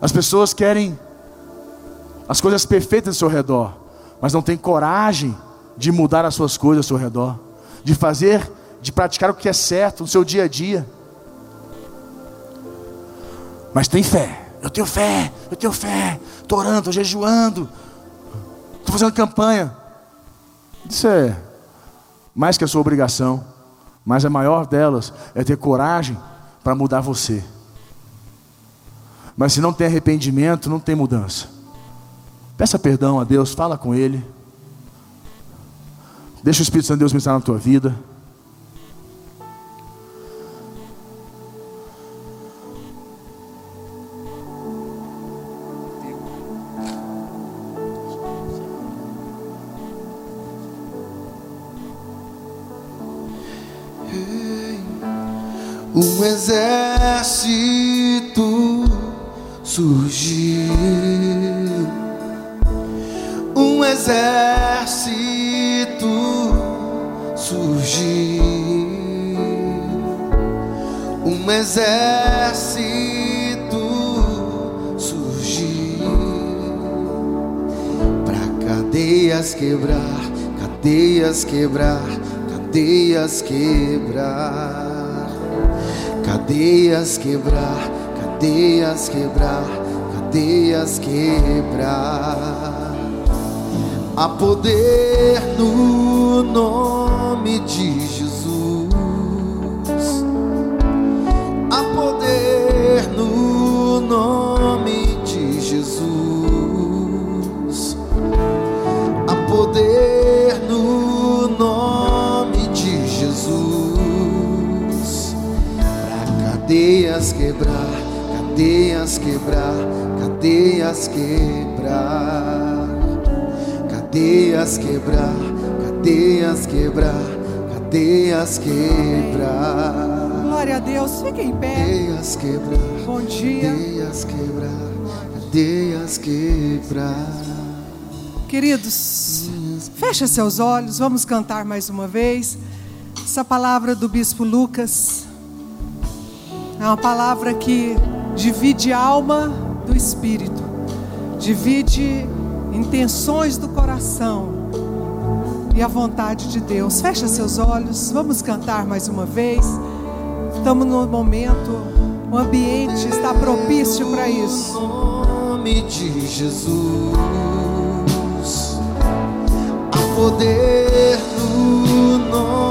As pessoas querem as coisas perfeitas ao seu redor, mas não tem coragem de mudar as suas coisas ao seu redor, de fazer, de praticar o que é certo no seu dia a dia. Mas tem fé. Eu tenho fé, eu tenho fé. Estou orando, estou jejuando, estou fazendo campanha. Isso é mais que a sua obrigação, mas a maior delas é ter coragem para mudar você. Mas se não tem arrependimento, não tem mudança. Peça perdão a Deus, fala com Ele. Deixa o Espírito Santo de Deus ministrar na tua vida. Surgiu, um exército surgiu, um exército surgiu para cadeias quebrar, cadeias quebrar, cadeias quebrar cadeias quebrar, cadeias quebrar, cadeias quebrar. Há poder no nome de Jesus. Cadeias quebrar cadeias quebrar, cadeias quebrar, cadeias quebrar. Glória a Deus, fique em pé. Cadeias quebrar. Bom dia. Cadeias quebrar, cadeias quebrar. Queridos, fecha seus olhos, vamos cantar mais uma vez. Essa palavra do bispo Lucas é uma palavra que divide alma do espírito, divide intenções do coração e a vontade de Deus. Fecha seus olhos, vamos cantar mais uma vez. Estamos no momento, o ambiente está propício para isso. No nome de Jesus, há poder no nome.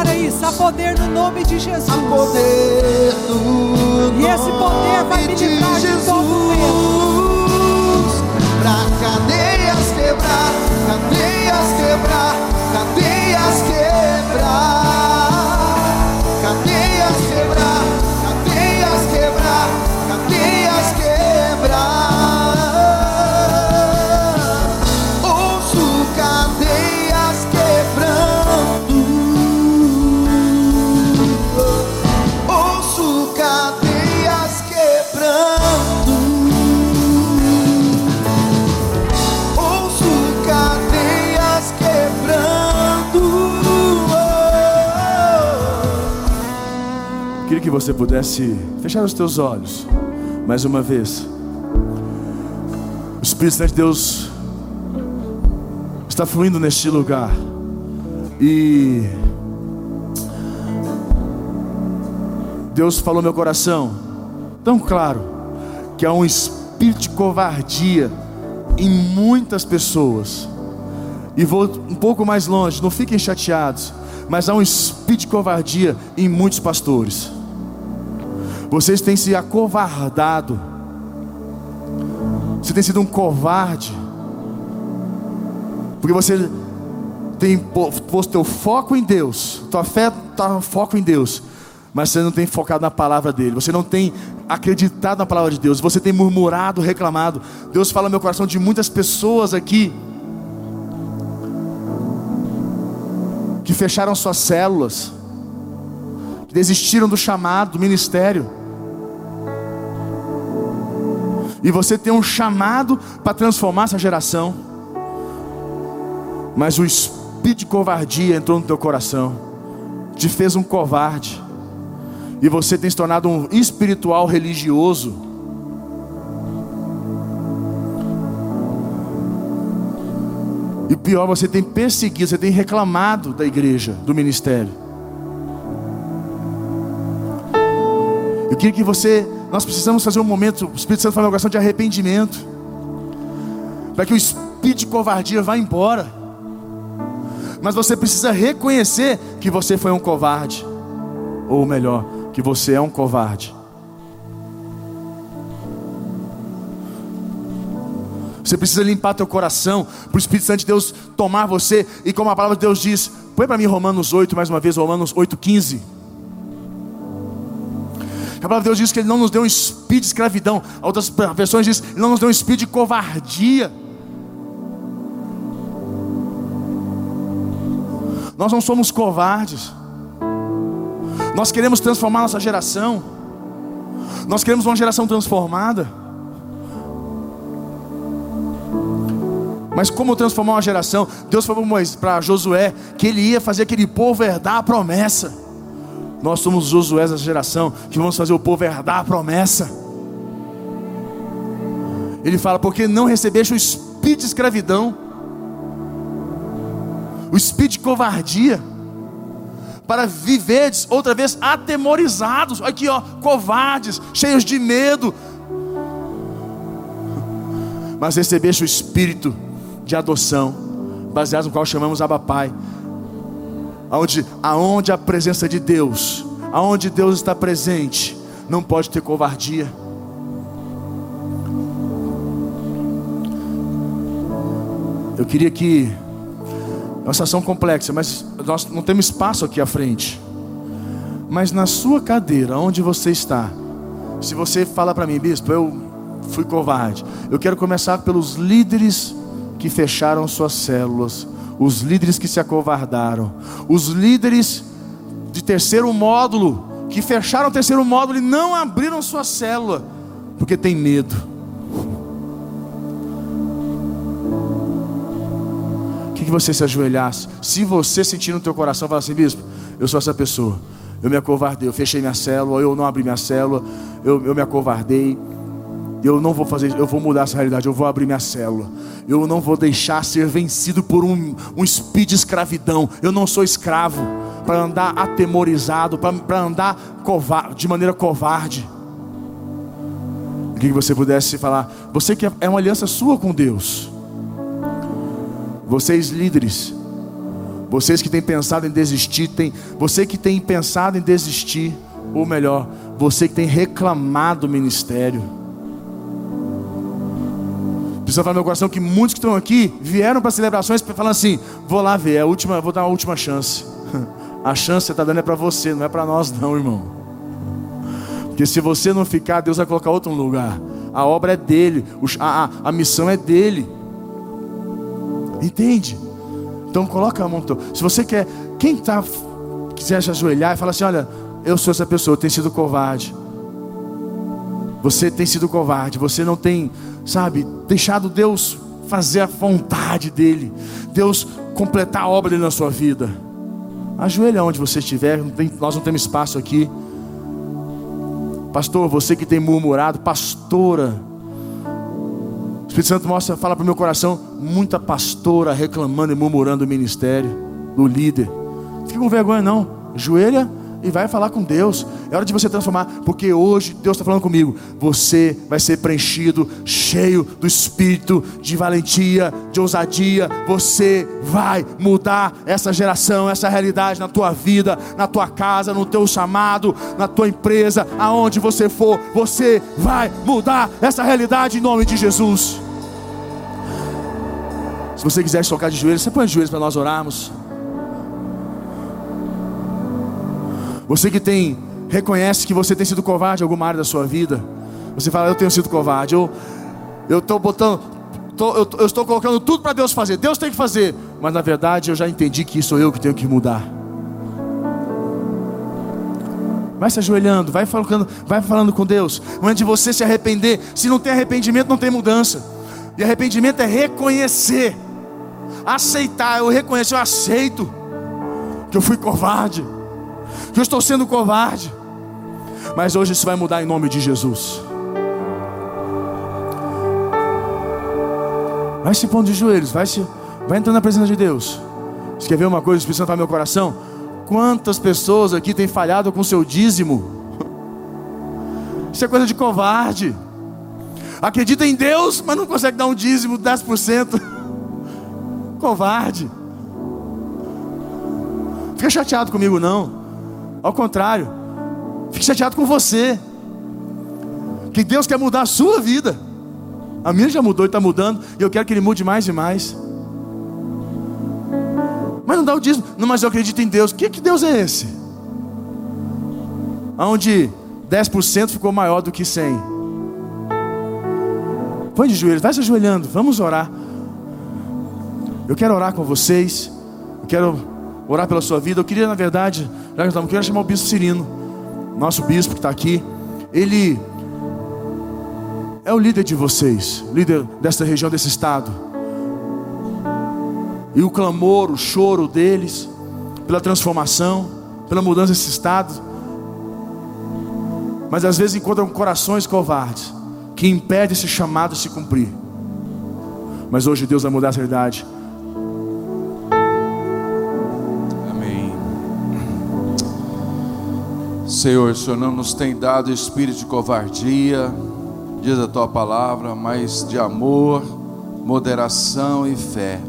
Declara isso, há poder no nome de Jesus. Há poder no E esse poder vai me nome de livrar de todo medo. Jesus. Pra cadeias quebrar, cadeias quebrar, cadeias quebrar. Que você pudesse fechar os teus olhos mais uma vez. O Espírito Santo de Deus está fluindo neste lugar. E Deus falou meu coração tão claro que há um espírito de covardia em muitas pessoas. E vou um pouco mais longe, não fiquem chateados, mas há um espírito de covardia em muitos pastores. Vocês têm se acovardado. Você tem sido um covarde. Porque você tem posto teu foco em Deus, tua fé está foco em Deus, mas você não tem focado na palavra dele, você não tem acreditado na palavra de Deus, você tem murmurado, reclamado. Deus fala no meu coração de muitas pessoas aqui que fecharam suas células, que desistiram do chamado, do ministério. E você tem um chamado para transformar essa geração. Mas o espírito de covardia entrou no teu coração, te fez um covarde. E você tem se tornado um espiritual religioso. E pior, você tem perseguido, você tem reclamado da igreja, do ministério. Eu queria que você, nós precisamos fazer um momento, o Espírito Santo fala uma oração de arrependimento, para que o espírito de covardia vá embora. Mas você precisa reconhecer que você foi um covarde, ou melhor, que você é um covarde. Você precisa limpar teu coração para o Espírito Santo de Deus tomar você. E como a palavra de Deus diz, põe para mim Romanos 8 mais uma vez, Romanos 8,15. A palavra de Deus diz que Ele não nos deu um espírito de escravidão. Outras versões diz, Ele não nos deu um espírito de covardia. Nós não somos covardes. Nós queremos transformar nossa geração. Nós queremos uma geração transformada. Mas como transformar uma geração? Deus falou para Josué que ele ia fazer aquele povo herdar a promessa. Nós somos Josué dessa geração que vamos fazer o povo herdar a promessa. Ele fala, porque não recebeste o espírito de escravidão, o espírito de covardia para viverdes outra vez atemorizados, aqui ó, covardes, cheios de medo. Mas recebeste o espírito de adoção, baseado no qual chamamos Abba Pai. Aonde, aonde a presença de Deus, aonde Deus está presente, não pode ter covardia. Eu queria que é uma situação complexa, mas nós não temos espaço aqui à frente. Mas na sua cadeira, onde você está, se você fala para mim, bispo, eu fui covarde. Eu quero começar pelos líderes que fecharam suas células, os líderes que se acovardaram, os líderes de terceiro módulo que fecharam o terceiro módulo e não abriram sua célula porque tem medo. que você se ajoelhasse. Se você sentir no teu coração, falar assim, bispo, eu sou essa pessoa. Eu me acovardei, eu fechei minha célula, eu não abri minha célula, eu, eu me acovardei. Eu não vou fazer, eu vou mudar essa realidade, eu vou abrir minha célula. Eu não vou deixar ser vencido por um, um espírito de escravidão. Eu não sou escravo para andar atemorizado, para andar de maneira covarde. Que você pudesse falar, você que é uma aliança sua com Deus. Vocês líderes, vocês que têm pensado em desistir, tem, você que tem pensado em desistir, ou melhor, você que tem reclamado do ministério. Precisa falar no meu coração que muitos que estão aqui vieram para celebrações falando assim: vou lá ver, é a última, vou dar uma última chance. A chance que você está dando é para você, não é para nós, não, irmão. Porque se você não ficar, Deus vai colocar outro lugar. A obra é dele, a, a, a missão é dele. Entende? Então coloca a mão. Se você quer, quem tá, quiser se ajoelhar e falar assim: olha, eu sou essa pessoa, eu tenho sido covarde. Você tem sido covarde, você não tem, sabe, deixado Deus fazer a vontade dEle, Deus completar a obra dele na sua vida. Ajoelha onde você estiver, nós não temos espaço aqui. Pastor, você que tem murmurado, pastora, o Espírito Santo mostra, fala para o meu coração, muita pastora reclamando e murmurando do ministério, do líder. Não fica com vergonha não. Joelha e vai falar com Deus. É hora de você transformar, porque hoje Deus está falando comigo. Você vai ser preenchido, cheio do espírito de valentia, de ousadia. Você vai mudar essa geração, essa realidade na tua vida, na tua casa, no teu chamado, na tua empresa, aonde você for. Você vai mudar essa realidade em nome de Jesus. Se você quiser tocar de joelhos, você põe de joelhos para nós orarmos. Você que tem, reconhece que você tem sido covarde em alguma área da sua vida. Você fala, eu tenho sido covarde. Eu eu estou botando, tô, eu, eu estou colocando tudo para Deus fazer. Deus tem que fazer, mas na verdade eu já entendi que sou eu que tenho que mudar. Vai se ajoelhando, vai falando, vai falando com Deus. Antes de você se arrepender, se não tem arrependimento, não tem mudança. E arrependimento é reconhecer, aceitar. Eu reconheço, eu aceito que eu fui covarde eu estou sendo covarde. Mas hoje isso vai mudar em nome de Jesus. Vai se pondo de joelhos, vai se, vai entrando na presença de Deus. Você quer ver uma coisa, Espírito Santo no meu coração? Quantas pessoas aqui têm falhado com seu dízimo? Isso é coisa de covarde. Acredita em Deus, mas não consegue dar um dízimo de 10%. Covarde. Fica chateado comigo não. Ao contrário, fique chateado com você. Que Deus quer mudar a sua vida. A minha já mudou e está mudando. E eu quero que Ele mude mais e mais. Mas não dá o dízimo. Não, mas eu acredito em Deus. Que, que Deus é esse? Onde 10% ficou maior do que 100. Põe de joelhos, vai se ajoelhando. Vamos orar. Eu quero orar com vocês. Eu quero orar pela sua vida. Eu queria, na verdade, já que estamos aqui, eu chamar o bispo Cirino, nosso bispo que está aqui. Ele é o líder de vocês, líder desta região, desse estado. E o clamor, o choro deles, pela transformação, pela mudança desse estado. Mas às vezes encontram corações covardes que impedem esse chamado de se cumprir. Mas hoje Deus vai mudar essa realidade. Senhor, o Senhor não nos tem dado espírito de covardia, diz a tua palavra, mas de amor, moderação e fé.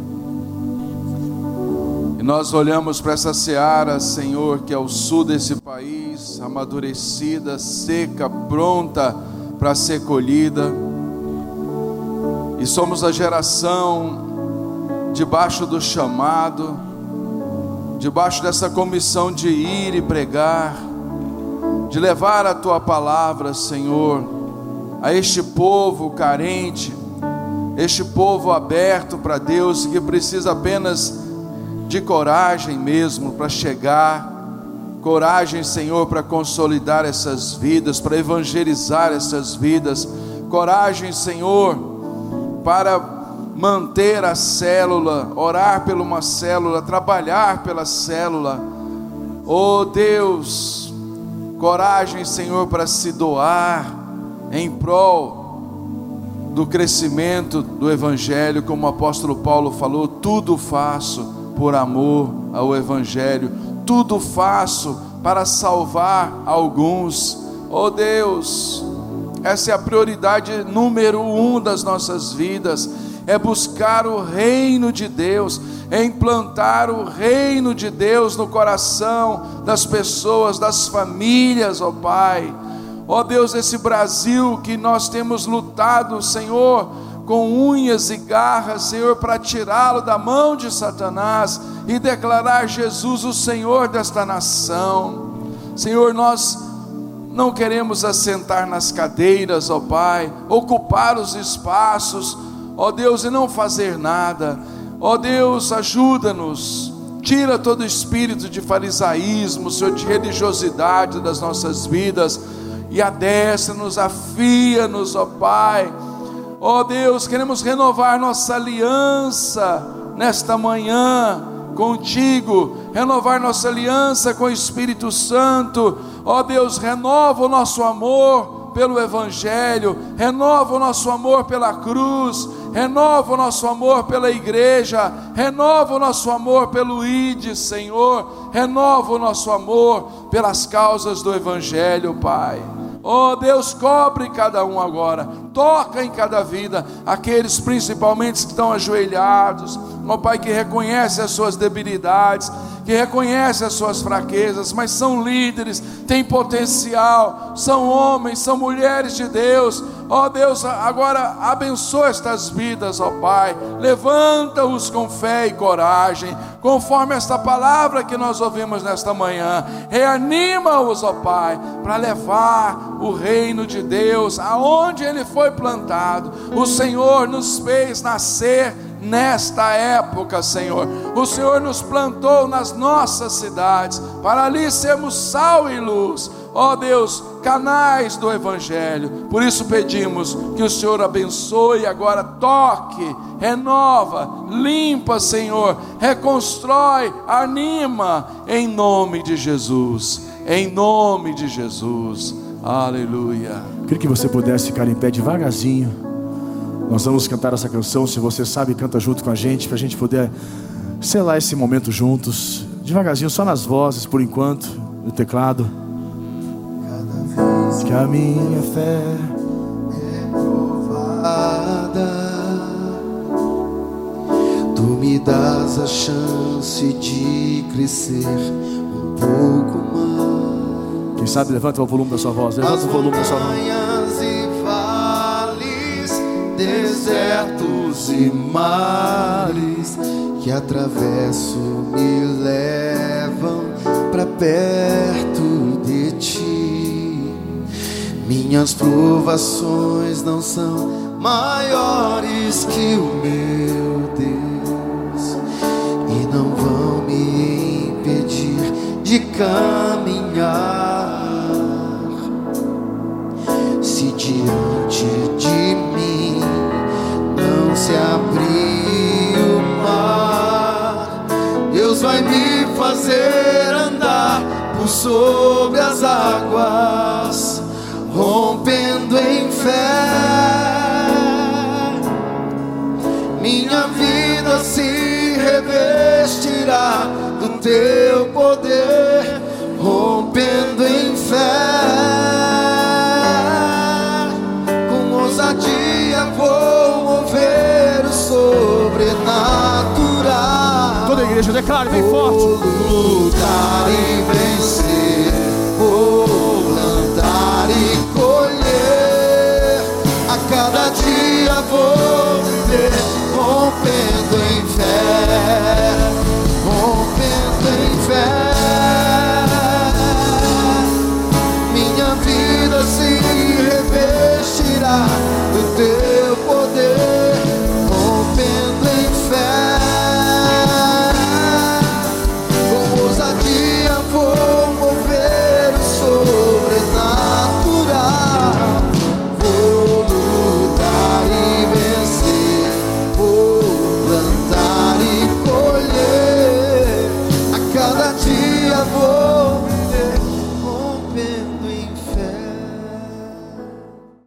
E nós olhamos para essa seara, Senhor, que é o sul desse país, amadurecida, seca, pronta para ser colhida. E somos a geração debaixo do chamado, debaixo dessa comissão de ir e pregar de levar a tua palavra, Senhor, a este povo carente, este povo aberto para Deus, que precisa apenas de coragem mesmo para chegar, coragem, Senhor, para consolidar essas vidas, para evangelizar essas vidas, coragem, Senhor, para manter a célula, orar pela uma célula, trabalhar pela célula. Oh Deus, coragem, Senhor, para se doar em prol do crescimento do Evangelho, como o apóstolo Paulo falou: tudo faço por amor ao Evangelho, tudo faço para salvar alguns. Oh Deus, essa é a prioridade número um das nossas vidas, é buscar o reino de Deus é implantar o reino de Deus no coração das pessoas, das famílias, ó Pai. Ó Deus, esse Brasil que nós temos lutado, Senhor, com unhas e garras, Senhor, para tirá-lo da mão de Satanás e declarar Jesus o Senhor desta nação. Senhor, nós não queremos assentar nas cadeiras, ó Pai, ocupar os espaços, ó Deus, e não fazer nada. Ó Deus, ajuda-nos. Tira todo espírito de farisaísmo, Senhor, de religiosidade das nossas vidas e adestra-nos, afia-nos, ó Pai. Ó Deus, queremos renovar nossa aliança nesta manhã contigo, renovar nossa aliança com o Espírito Santo. Ó Deus, renova o nosso amor pelo Evangelho, renova o nosso amor pela cruz, renova o nosso amor pela igreja, renova o nosso amor pelo ID, Senhor, renova o nosso amor pelas causas do Evangelho, Pai. Oh Deus, cobre cada um agora, toca em cada vida, aqueles principalmente que estão ajoelhados, ó oh, Pai, que reconhece as suas debilidades, que reconhece as suas fraquezas, mas são líderes, têm potencial, são homens, são mulheres de Deus. Ó oh, Deus, agora abençoa estas vidas, ó oh, Pai. Levanta-os com fé e coragem, conforme esta palavra que nós ouvimos nesta manhã. Reanima-os, ó Pai, para levar o reino de Deus aonde ele foi plantado. O Senhor nos fez nascer nesta época, Senhor. O Senhor nos plantou nas nossas cidades, para ali sermos sal e luz. Ó oh Deus, canais do Evangelho. Por isso pedimos que o Senhor abençoe, agora toque, renova, limpa, Senhor, reconstrói, anima, em nome de Jesus. Em nome de Jesus. Aleluia. Queria que você pudesse ficar em pé devagarzinho. Nós vamos cantar essa canção. Se você sabe, canta junto com a gente, para a gente poder selar esse momento juntos. Devagarzinho, só nas vozes, por enquanto, no teclado. Cada vez que a minha fé é provada, tu me das a chance de crescer um pouco mais. Quem sabe, levanta o volume da sua voz, levanta o volume da sua voz desertos e mares que atravesso me levam para perto de ti. Minhas provações não são maiores que o meu Deus e não vão me impedir de caminhar. Fazer andar por sobre as águas, rompendo em fé. Minha vida se revestirá do teu poder, rompendo em fé. sobrenatural. Toda a igreja declara bem forte.